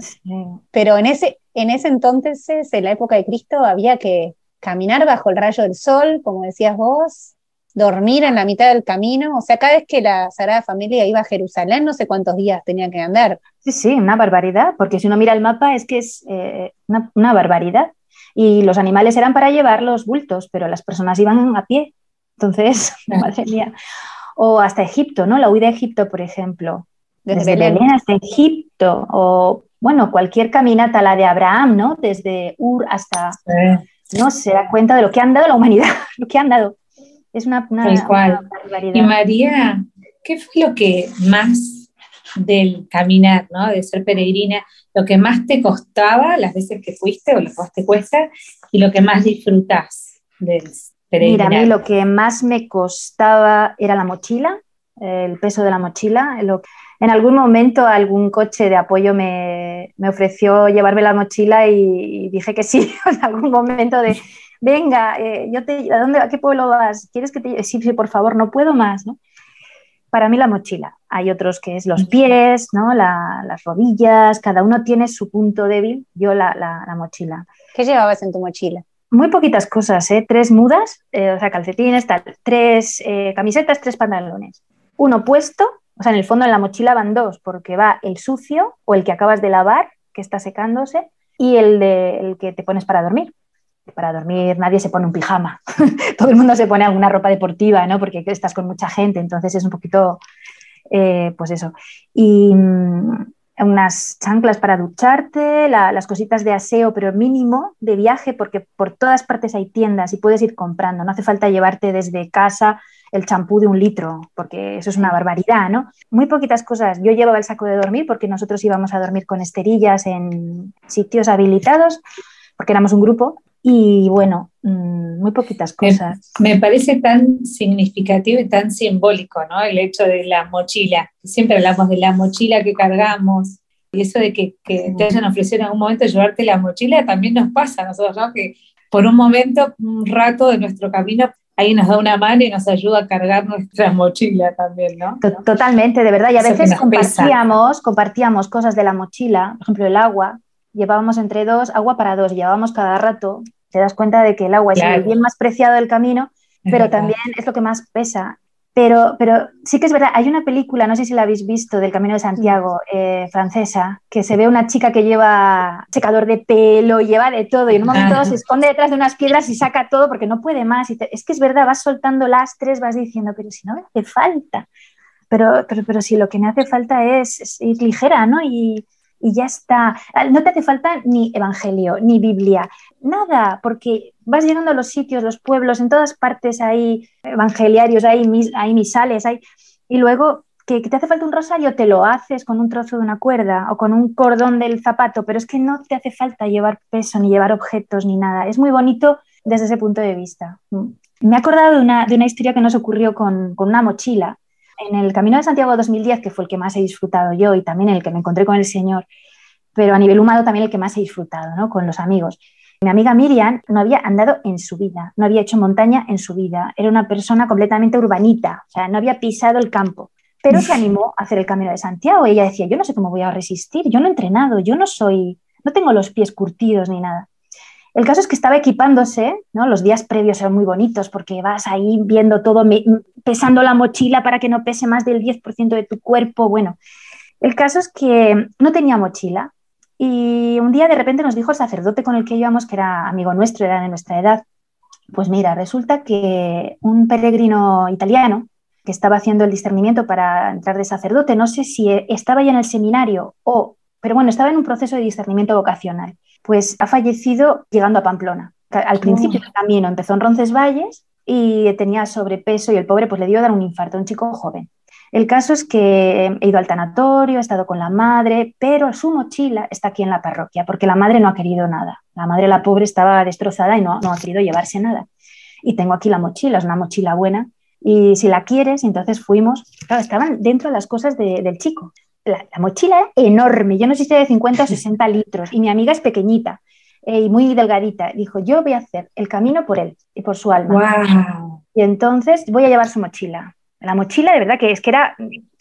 Pero en ese, en ese entonces, en la época de Cristo, había que caminar bajo el rayo del sol, como decías vos, dormir en la mitad del camino. O sea, cada vez que la Sagrada Familia iba a Jerusalén, no sé cuántos días tenía que andar. Sí, sí, una barbaridad, porque si uno mira el mapa es que es eh, una, barbaridad. Y los animales eran para llevar los bultos, pero las personas iban a pie. Entonces, *laughs* madre mía. O hasta Egipto, ¿no? La huida de Egipto, por ejemplo. Desde, Belén. hasta Egipto. O, bueno, cualquier caminata, la de Abraham, ¿no? Desde Ur hasta... No se da cuenta de lo que han dado la humanidad, *laughs* lo que han dado. Es una, Y María, ¿qué fue lo que más del caminar, ¿no? de ser peregrina, lo que más te costaba las veces que fuiste o lo que más te cuesta y lo que más disfrutas del peregrinar? Mira, a mí lo que más me costaba era la mochila, el peso de la mochila. En algún momento algún coche de apoyo me, ofreció llevarme la mochila y, dije que sí, *laughs* en algún momento de, venga, eh, yo te, ¿a, dónde, ¿a qué pueblo vas? ¿Quieres que te Sí, sí, por favor, no puedo más, ¿no? Para mí la mochila. Hay otros que es los pies, ¿no? las rodillas, cada uno tiene su punto débil, yo la, la mochila. ¿Qué llevabas en tu mochila? muy poquitas cosas, ¿eh? tres mudas, eh, o sea, calcetines, tal, tres eh, camisetas, tres pantalones. Uno puesto, o sea, en el fondo en la mochila van dos, porque va el sucio o el que acabas de lavar, que está secándose, y el, de, el que te pones para dormir. Para dormir nadie se pone un pijama, *laughs* todo el mundo se pone alguna ropa deportiva, ¿no? Porque estás con mucha gente, entonces es un poquito, pues eso. Y, mm, unas chanclas para ducharte, las cositas de aseo, pero mínimo de viaje, porque por todas partes hay tiendas y puedes ir comprando. No hace falta llevarte desde casa el champú de un litro, porque eso es una barbaridad, ¿no? Muy poquitas cosas. Yo llevaba el saco de dormir porque nosotros íbamos a dormir con esterillas en sitios habilitados, porque éramos un grupo. Y bueno, mm, muy poquitas cosas. Me, parece tan significativo y tan simbólico, ¿no? El hecho de la mochila. Siempre hablamos de la mochila que cargamos. Y eso de que, te hayan ofrecido en algún momento llevarte la mochila también nos pasa a nosotros, ¿no? Que por un momento, un rato de nuestro camino, ahí nos da una mano y nos ayuda a cargar nuestra *laughs* mochila también, ¿no? Totalmente, de verdad. Y a veces compartíamos, compartíamos cosas de la mochila, por ejemplo, el agua. Llevábamos entre dos, agua para dos, llevábamos cada rato te das cuenta de que el agua es el bien más preciado del camino, pero también es lo que más pesa. Pero, pero sí que es verdad, hay una película, no sé si la habéis visto, del Camino de Santiago, eh, francesa, que se ve una chica que lleva secador de pelo, lleva de todo, y en un momento se esconde detrás de unas piedras y saca todo porque no puede más. Y es que es verdad, vas soltando lastres, vas diciendo, pero si no me hace falta. Pero, pero, pero si lo que me hace falta es, es ir ligera, ¿no? Y, y ya está. Ah, no te hace falta ni evangelio, ni Biblia, nada, porque vas llegando a los sitios, los pueblos, en todas partes hay evangeliarios, hay, mis, hay misales, hay... y luego que, te hace falta un rosario, te lo haces con un trozo de una cuerda o con un cordón del zapato, pero es que no te hace falta llevar peso, ni llevar objetos, ni nada. Es muy bonito desde ese punto de vista. Mm. Me he acordado de una, de una historia que nos ocurrió con, con una mochila en el Camino de Santiago 2010, que fue el que más he disfrutado yo y también el que me encontré con el Señor, pero a nivel humano también el que más he disfrutado, ¿no? Con los amigos. Mi amiga Miriam no había andado en su vida, no había hecho montaña en su vida, era una persona completamente urbanita, o sea, no había pisado el campo, pero se animó a hacer el Camino de Santiago. Y ella decía, yo no sé cómo voy a resistir, yo no he entrenado, yo no soy, no tengo los pies curtidos ni nada. El caso es que estaba equipándose, ¿no? Los días previos eran muy bonitos porque vas ahí viendo todo, pesando la mochila para que no pese más del 10% de tu cuerpo. Bueno, el caso es que no tenía mochila y un día de repente nos dijo el sacerdote con el que íbamos, que era amigo nuestro, era de nuestra edad, pues mira, resulta que un peregrino italiano que estaba haciendo el discernimiento para entrar de sacerdote, no sé si estaba ya en el seminario o, pero bueno, estaba en un proceso de discernimiento vocacional pues ha fallecido llegando a Pamplona. Al principio del camino empezó en Roncesvalles y tenía sobrepeso y el pobre pues le dio a dar un infarto, un chico joven. El caso es que he ido al tanatorio, he estado con la madre, pero su mochila está aquí en la parroquia porque la madre no ha querido nada. La madre, la pobre, estaba destrozada y no, no ha querido llevarse nada. Y tengo aquí la mochila, es una mochila buena. Y si la quieres, entonces fuimos. Claro, estaban dentro de las cosas del chico la, mochila enorme, yo no sé si de 50 o *laughs* 60 litros, y mi amiga es pequeñita eh, y muy delgadita. Dijo, yo voy a hacer el camino por él y por su alma. Y entonces voy a llevar su mochila. La mochila, de verdad que es que era,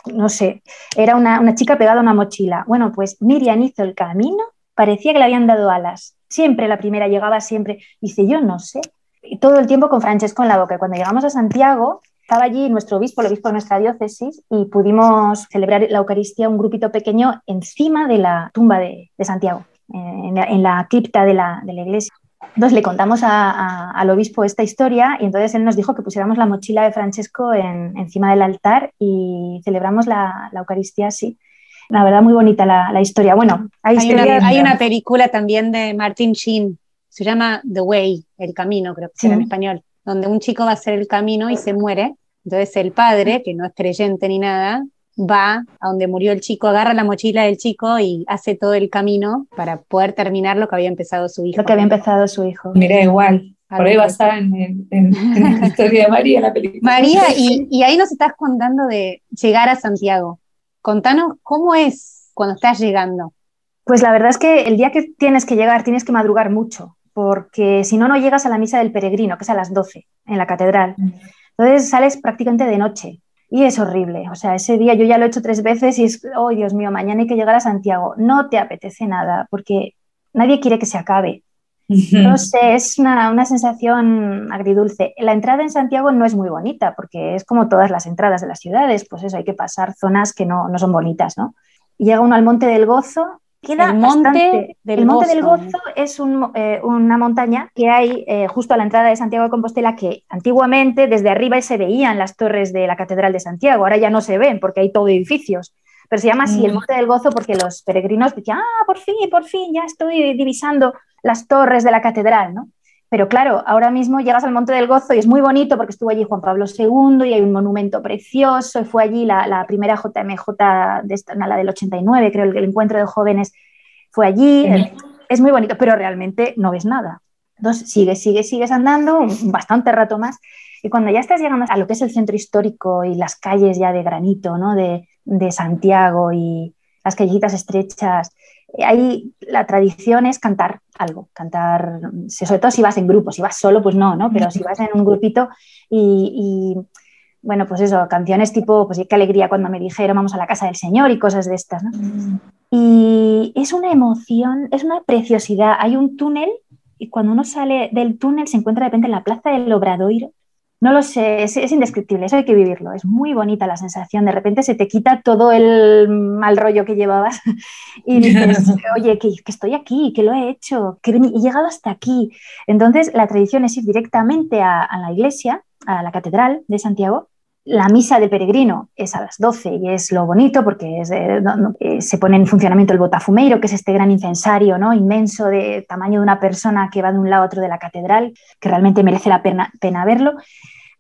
no sé, era una, una chica pegada a una mochila. Bueno, pues Miriam hizo el camino, parecía que le habían dado alas. Siempre la primera llegaba, siempre. Dice, yo no sé. Y todo el tiempo con Francesco en la boca. Cuando llegamos a Santiago, estaba allí nuestro obispo, el obispo de nuestra diócesis, y pudimos celebrar la Eucaristía un grupito pequeño encima de la tumba de, Santiago, en la, cripta de la, iglesia. Entonces le contamos al obispo esta historia y entonces él nos dijo que pusiéramos la mochila de Francesco encima del altar y celebramos la, Eucaristía así. La verdad, muy bonita la, historia. Bueno, hay, hay, una, película también de Martin Sheen, se llama The Way, El Camino, creo que será en español donde un chico va a hacer el camino y se muere. Entonces el padre, que no es creyente ni nada, va a donde murió el chico, agarra la mochila del chico y hace todo el camino para poder terminar lo que había empezado su hijo. Lo que había empezado su hijo. Mira, igual. por ahí basada en, la historia de María, la película. María, y, y ahí nos estás contando de llegar a Santiago. Contanos cómo es cuando estás llegando. Pues la verdad es que el día que tienes que llegar tienes que madrugar mucho, porque si no, no llegas a la misa del peregrino, que es a las 12 en la catedral. Mm. Entonces sales prácticamente de noche y es horrible. O sea, ese día yo ya lo he hecho tres veces y es, oh Dios mío, mañana hay que llegar a Santiago. No te apetece nada porque nadie quiere que se acabe. No sé, es una, sensación agridulce. La entrada en Santiago no es muy bonita porque es como todas las entradas de las ciudades, pues eso, hay que pasar zonas que no, no son bonitas, ¿no? Llega uno al Monte del Gozo el monte, del, monte del Gozo es eh, una montaña que hay eh, justo a la entrada de Santiago de Compostela que antiguamente desde arriba se veían las torres de la Catedral de Santiago, ahora ya no se ven porque hay todo edificios, pero se llama así el mm. Monte del Gozo porque los peregrinos decían, ah, por fin, por fin, ya estoy divisando las torres de la catedral, ¿no? Pero claro, ahora mismo llegas al Monte del Gozo y es muy bonito porque estuvo allí Juan Pablo II y hay un monumento precioso y fue allí la, primera JMJ, de la del 89, creo, el, el encuentro de jóvenes fue allí. Es muy bonito, pero realmente no ves nada. Entonces sigues, sigues, sigues andando bastante rato más y cuando ya estás llegando a lo que es el centro histórico y las calles ya de granito, ¿no? de, de Santiago y las callecitas estrechas, ahí la tradición es cantar algo, cantar, sobre todo si vas en grupo, si vas solo, pues no, ¿no? Pero si vas en un grupito y, bueno, pues eso, canciones tipo, pues qué alegría cuando me dijeron vamos a la casa del Señor y cosas de estas, ¿no? Y es una emoción, es una preciosidad. Hay un túnel y cuando uno sale del túnel se encuentra de repente en la plaza del Obradoiro no lo sé, es, indescriptible, eso hay que vivirlo. Es muy bonita la sensación, de repente se te quita todo el mal rollo que llevabas *laughs* y *laughs* dices, oye, que, estoy aquí, que lo he hecho, que he llegado hasta aquí. Entonces, la tradición es ir directamente a, la iglesia, a la catedral de Santiago, la misa de peregrino es a las 12 y es lo bonito porque eh, se pone en funcionamiento el botafumeiro, que es este gran incensario ¿no? inmenso de tamaño de una persona que va de un lado a otro de la catedral, que realmente merece la pena, verlo.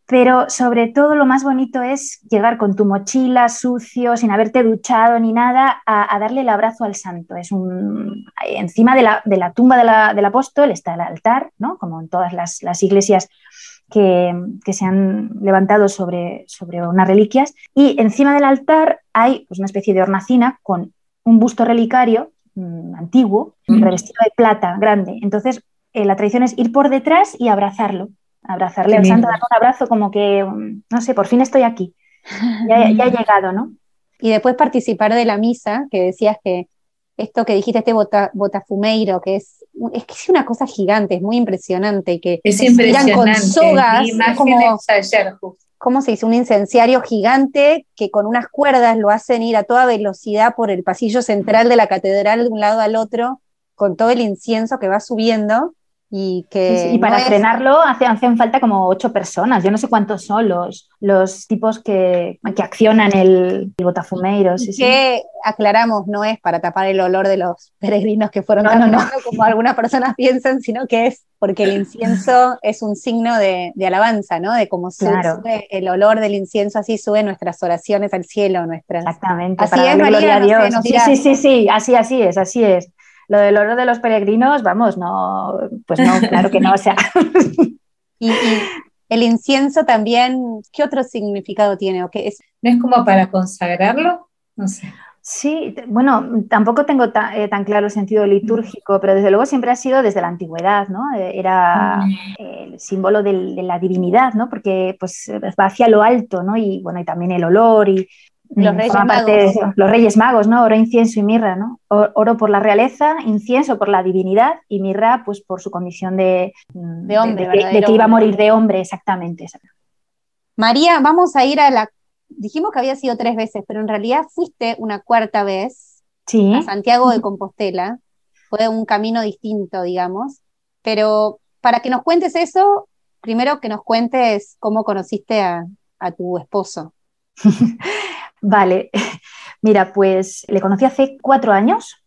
Pero sobre todo lo más bonito es llegar con tu mochila sucio, sin haberte duchado ni nada, a, darle el abrazo al santo. Es un, encima de la, tumba del apóstol está el altar, ¿no? como en todas las iglesias que, se han levantado sobre, sobre unas reliquias y encima del altar hay pues, una especie de hornacina con un busto relicario mm, antiguo, revestido de plata, grande. Entonces, eh, la tradición es ir por detrás y abrazarlo, abrazarle al santo, darle un abrazo como que, mm, no sé, por fin estoy aquí, ya, ya he *laughs* llegado, ¿no? Y después participar de la misa, que decías que esto que dijiste, este botafumeiro, que es, es que es una cosa gigante, es muy impresionante, que es impresionante. con sogas, como, ¿cómo se dice? Un incenciario gigante que con unas cuerdas lo hacen ir a toda velocidad por el pasillo central de la catedral de un lado al otro, con todo el incienso que va subiendo. Y, que y para frenarlo hacen falta como ocho personas. Yo no sé cuántos son los, los tipos que, que accionan el, el botafumeiro. que aclaramos, no es para tapar el olor de los peregrinos que fueron no, no, como algunas personas *laughs* piensan, sino que es porque el incienso es un signo de, de alabanza, ¿no? De cómo sube el olor del incienso, así sube nuestras oraciones al cielo, nuestras. Exactamente. Así es, María, Dios. sí, sí, sí, sí, así, así es, así es. Lo del oro de los peregrinos, vamos, no, pues no, claro que no, o sea. *laughs* y, el incienso también, ¿qué otro significado tiene? ¿O qué es? ¿No es como para consagrarlo? No sé. Sí, bueno, tampoco tengo eh, tan claro el sentido litúrgico, pero desde luego siempre ha sido desde la antigüedad, ¿no? Eh, era mm. el símbolo de la divinidad, ¿no? Porque pues va hacia lo alto, ¿no? Y bueno, y también el olor y los Reyes Magos. los Reyes Magos, ¿no? Oro, incienso y mirra, ¿no? Oro por la realeza, incienso por la divinidad y mirra, pues por su condición de, de hombre, de, que iba a morir de hombre, exactamente. María, vamos a ir a la. Dijimos que había sido tres veces, pero en realidad fuiste una cuarta vez a Santiago de Compostela. Fue un camino distinto, digamos. Pero para que nos cuentes eso, primero que nos cuentes cómo conociste a, a tu esposo. *laughs* Vale, *laughs* mira, pues le conocí hace cuatro años,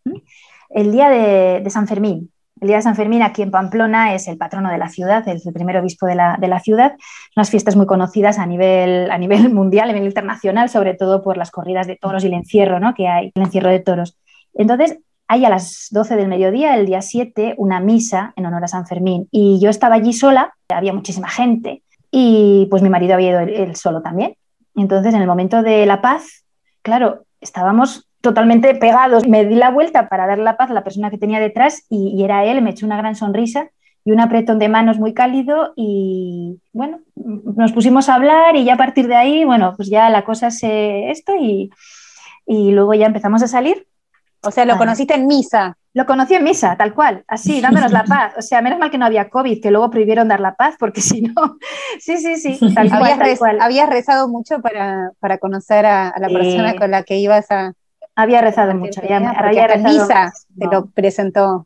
el día de, San Fermín. El día de San Fermín aquí en Pamplona es el patrono de la ciudad, es el primer obispo de la, ciudad. Unas fiestas muy conocidas a nivel, a nivel *laughs* mundial, a nivel internacional, sobre todo por las corridas de toros y el encierro ¿no? que hay, el encierro de toros. Entonces, hay a las 12 del mediodía, el día 7, una misa en honor a San Fermín. Y yo estaba allí sola, había muchísima gente, y pues mi marido había ido él solo también. Entonces, en el momento de la paz, claro, estábamos totalmente pegados. Me di la vuelta para dar la paz a la persona que tenía detrás y, era él, me echó una gran sonrisa y un apretón de manos muy cálido y bueno, nos pusimos a hablar y ya a partir de ahí, bueno, pues ya la cosa se esto y, y luego ya empezamos a salir. O sea, lo conociste en misa. Lo conocí en misa, tal cual, así, dándonos la *laughs* paz. O sea, menos mal que no había COVID, que luego prohibieron dar la paz, porque *laughs* si no. Sí, sí, sí, tal *laughs* cual. ¿Habías, rezado mucho para, conocer a, la persona con la que ibas a. Había rezado mucho, ya había rezado. Misa te lo presentó.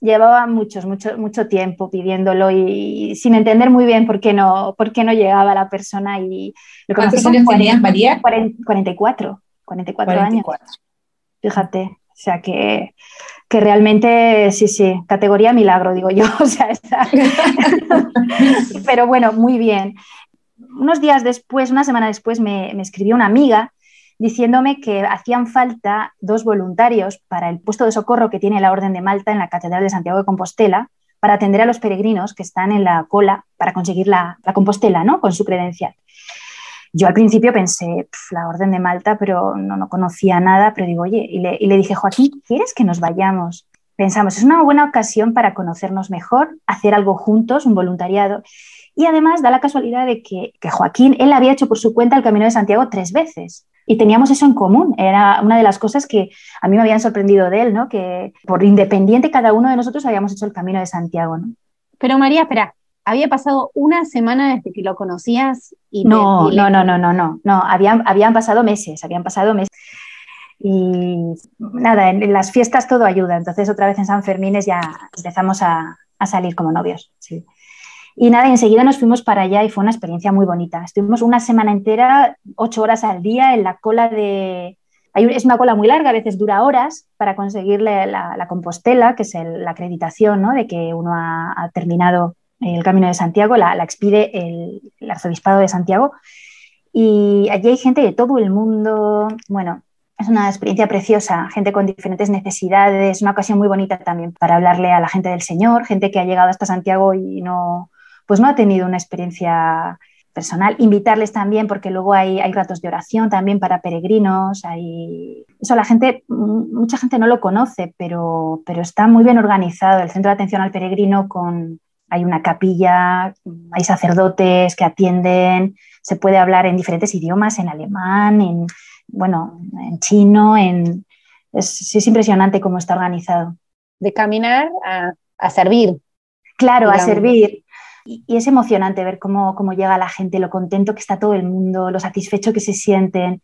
Llevaba muchos, mucho, mucho tiempo pidiéndolo y, sin entender muy bien por qué no, por qué no llegaba la persona. Y ¿Cuántos años tenías, María? 44, 44, años. Fíjate, o sea que que realmente, sí, sí, categoría milagro, digo yo. *laughs* O sea, *laughs* Pero bueno, muy bien. Unos días después, una semana después, me, escribió una amiga diciéndome que hacían falta dos voluntarios para el puesto de socorro que tiene la Orden de Malta en la Catedral de Santiago de Compostela para atender a los peregrinos que están en la cola para conseguir la, la Compostela, ¿no? Con su credencial. Yo al principio pensé, la Orden de Malta, pero no, no conocía nada, pero digo, oye, y le, y le dije, Joaquín, ¿quieres que nos vayamos? Pensamos, es una buena ocasión para conocernos mejor, hacer algo juntos, un voluntariado. Y además da la casualidad de que, que, Joaquín, él había hecho por su cuenta el Camino de Santiago tres veces. Y teníamos eso en común. Era una de las cosas que a mí me habían sorprendido de él, ¿no? Que por independiente cada uno de nosotros habíamos hecho el Camino de Santiago, ¿no? Pero María, espera, había pasado una semana desde que lo conocías y no, no, no, no, no, no, no, habían, habían pasado meses, habían pasado meses. Y nada, en, las fiestas todo ayuda, entonces otra vez en San Fermín ya empezamos a, a salir como novios. Sí. Y nada, enseguida nos fuimos para allá y fue una experiencia muy bonita. Estuvimos una semana entera, ocho horas al día, en la cola de... es una cola muy larga, a veces dura horas para conseguir la, la, Compostela, que es la acreditación ¿no? de que uno ha, ha terminado el Camino de Santiago, la, expide el, Arzobispado de Santiago. Y allí hay gente de todo el mundo. Bueno, es una experiencia preciosa, gente con diferentes necesidades, una ocasión muy bonita también para hablarle a la gente del Señor, gente que ha llegado hasta Santiago y no, pues no ha tenido una experiencia personal. Invitarles también, porque luego hay, hay ratos de oración también para peregrinos. Hay... Eso la gente, mucha gente no lo conoce, pero, pero está muy bien organizado el centro de atención al peregrino con hay una capilla, hay sacerdotes que atienden, se puede hablar en diferentes idiomas, en alemán, en, bueno, en chino, en, es, impresionante cómo está organizado. De caminar a, servir. Claro, a servir. Y, y, es emocionante ver cómo, cómo llega la gente, lo contento que está todo el mundo, lo satisfecho que se sienten.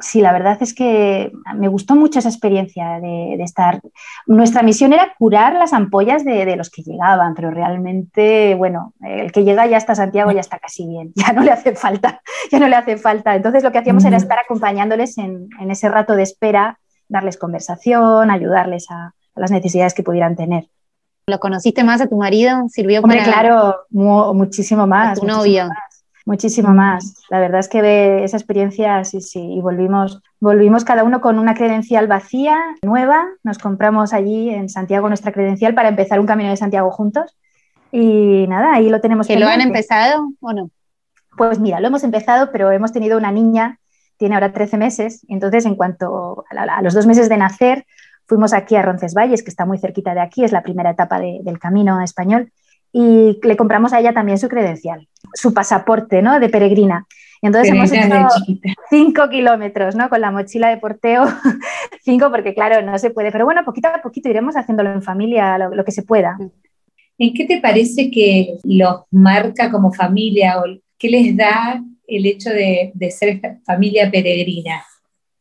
Sí, la verdad es que me gustó mucho esa experiencia de, estar. Nuestra misión era curar las ampollas de, los que llegaban, pero realmente, bueno, el que llega ya está Santiago, ya está casi bien, *laughs* ya no le hace falta, ya no le hace falta. Entonces lo que hacíamos era estar acompañándoles en, ese rato de espera, darles conversación, ayudarles a, las necesidades que pudieran tener. ¿Lo conociste más a tu marido? ¿Sirvió Hombre, claro, muchísimo más. A tu novio. Muchísimo más. La verdad es que esa experiencia, sí, sí, y volvimos, volvimos cada uno con una credencial vacía, nueva. Nos compramos allí en Santiago nuestra credencial para empezar un camino de Santiago juntos. Y nada, ahí lo tenemos. ¿Que lo han empezado o no? Pues mira, lo hemos empezado, pero hemos tenido una niña, tiene ahora 13 meses, entonces en cuanto a, los dos meses de nacer, fuimos aquí a Roncesvalles, que está muy cerquita de aquí, es la primera etapa del camino español, y le compramos a ella también su credencial su pasaporte ¿no? de peregrina. Y entonces hemos hecho cinco kilómetros, ¿no? Con la mochila de porteo, *laughs* cinco porque claro, no se puede, pero bueno, poquito a poquito iremos haciéndolo en familia, lo, que se pueda. ¿En qué te parece que los marca como familia o qué les da el hecho de, de ser familia peregrina?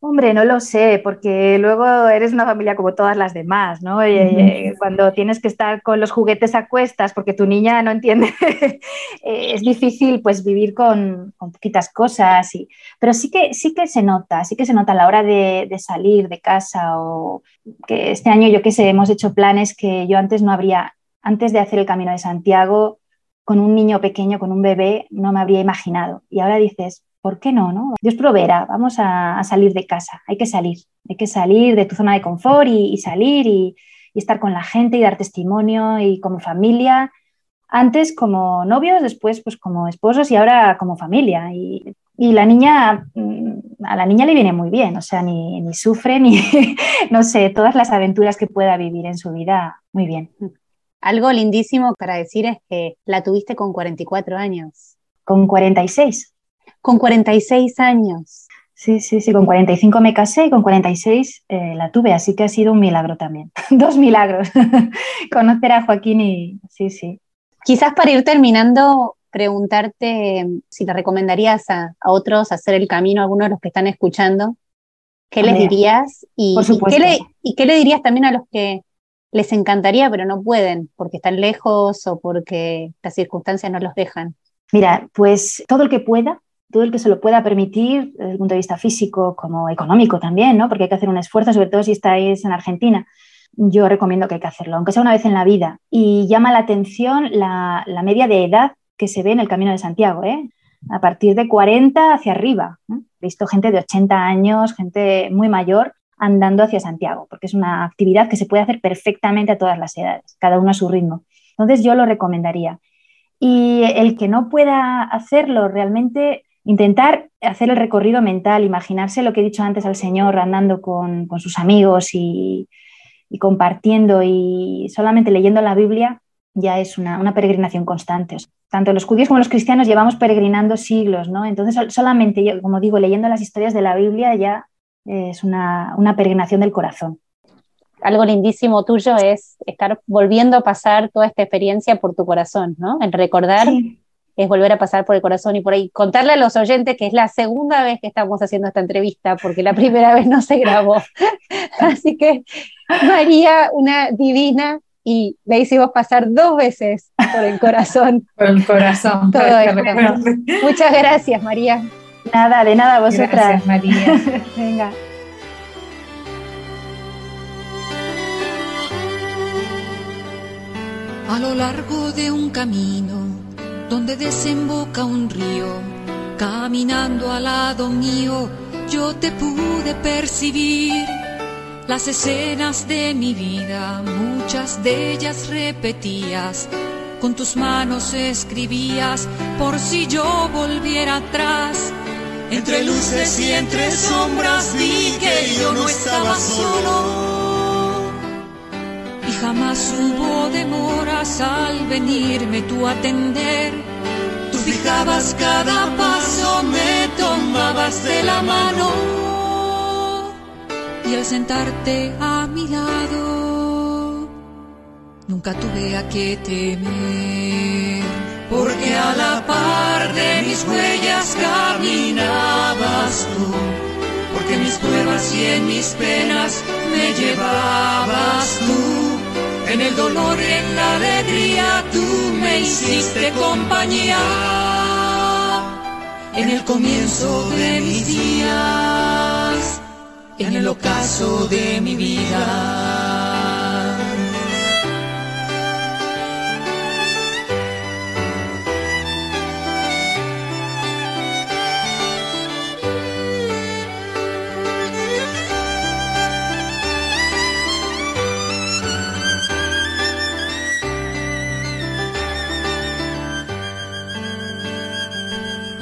Hombre, no lo sé, porque luego eres una familia como todas las demás, ¿no? Eh, cuando tienes que estar con los juguetes a cuestas porque tu niña no entiende, *laughs* eh, es difícil pues vivir con, poquitas cosas, y, pero sí que, sí que se nota, sí que se nota a la hora de, de, salir de casa o que este año yo qué sé, hemos hecho planes que yo antes no habría, antes de hacer el Camino de Santiago, con un niño pequeño, con un bebé, no me habría imaginado. Y ahora dices, ¿por qué no? no? Dios proveerá, vamos a, salir de casa, hay que salir, hay que salir de tu zona de confort y, salir y, estar con la gente y dar testimonio y como familia, antes como novios, después pues como esposos y ahora como familia. Y, la niña, mm, a la niña le viene muy bien, o sea, ni, ni sufre, *laughs* ni, no sé, todas las aventuras que pueda vivir en su vida, muy bien. Algo lindísimo para decir es que la tuviste con 44 años. Con 46. Con 46 años. Sí, sí, sí, con 45 me casé y con 46 eh, la tuve, así que ha sido un milagro también. *laughs* Dos milagros. *laughs* Conocer a Joaquín y sí, sí. Quizás para ir terminando, preguntarte si le recomendarías a, otros hacer el camino, a algunos de los que están escuchando, ¿qué les dirías? Y, Por supuesto. ¿Y qué le dirías también a los que les encantaría, pero no pueden, porque están lejos o porque las circunstancias no los dejan? Mira, pues todo el que pueda, todo el que se lo pueda permitir, desde el punto de vista físico como económico también, ¿no? porque hay que hacer un esfuerzo, sobre todo si estáis en Argentina. Yo recomiendo que hay que hacerlo, aunque sea una vez en la vida. Y llama la atención la, media de edad que se ve en el Camino de Santiago, ¿eh? a partir de 40 hacia arriba. He visto gente de 80 años, gente muy mayor andando hacia Santiago, porque es una actividad que se puede hacer perfectamente a todas las edades, cada uno a su ritmo. Entonces yo lo recomendaría. Y el que no pueda hacerlo, realmente intentar hacer el recorrido mental, imaginarse lo que he dicho antes al Señor andando con, sus amigos y, compartiendo y solamente leyendo la Biblia ya es una, peregrinación constante. tanto los judíos como los cristianos llevamos peregrinando siglos, ¿no? Entonces solamente, como digo, leyendo las historias de la Biblia ya es una, peregrinación del corazón. Algo lindísimo tuyo es estar volviendo a pasar toda esta experiencia por tu corazón, ¿no? El recordar es volver a pasar por el corazón y por ahí contarle a los oyentes que es la segunda vez que estamos haciendo esta entrevista, porque la primera vez no se grabó. *laughs* Así que María, una divina, y le hicimos pasar dos veces por el corazón. *laughs* Por el corazón. Muchas gracias, María. Nada, de nada, vosotras. Gracias, María. *laughs* Venga. A lo largo de un camino donde desemboca un río, caminando al lado mío, yo te pude percibir. Las escenas de mi vida, muchas de ellas repetías, con tus manos escribías por si yo volviera atrás entre luces y entre sombras vi que yo no estaba solo. Y jamás hubo demoras al venirme tú a atender. Tú fijabas cada paso, me tomabas de la mano. Y al sentarte a mi lado, nunca tuve a qué temer porque a la par de mis huellas caminabas tú, porque mis pruebas y en mis penas me llevabas tú, en el dolor y en la alegría tú me hiciste compañía, en el comienzo de mis días, en el ocaso de mi vida.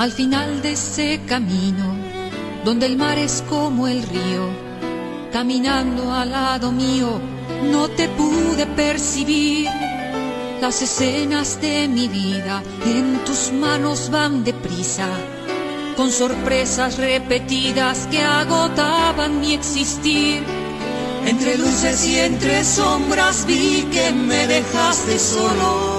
Al final de ese camino, donde el mar es como el río, caminando al lado mío, no te pude percibir. Las escenas de mi vida en tus manos van deprisa, con sorpresas repetidas que agotaban mi existir. Entre luces y entre sombras vi que me dejaste solo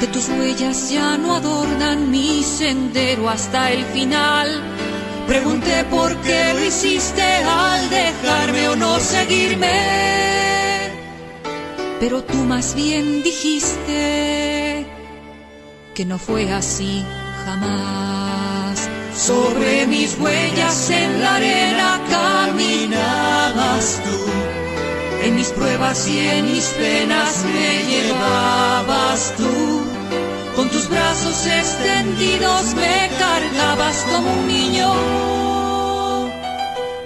que tus huellas ya no adornan mi sendero hasta el final. Pregunté por qué lo hiciste al dejarme o no seguirme. Pero tú más bien dijiste que no fue así jamás. Sobre mis huellas en la arena caminabas tú. En mis pruebas y en mis penas me llevabas tú tus brazos extendidos me cargabas como un niño.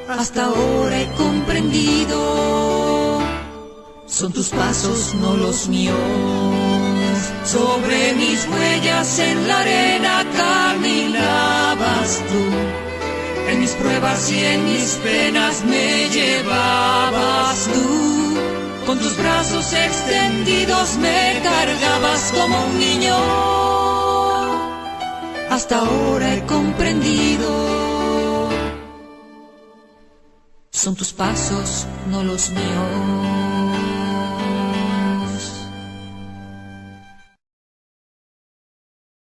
Hasta ahora he comprendido, son tus pasos, no los míos. Sobre mis huellas en la arena caminabas tú. En mis pruebas y en mis penas me llevabas tú. Con tus brazos extendidos me cargabas como un niño. Hasta ahora he comprendido. Son tus pasos, no los míos.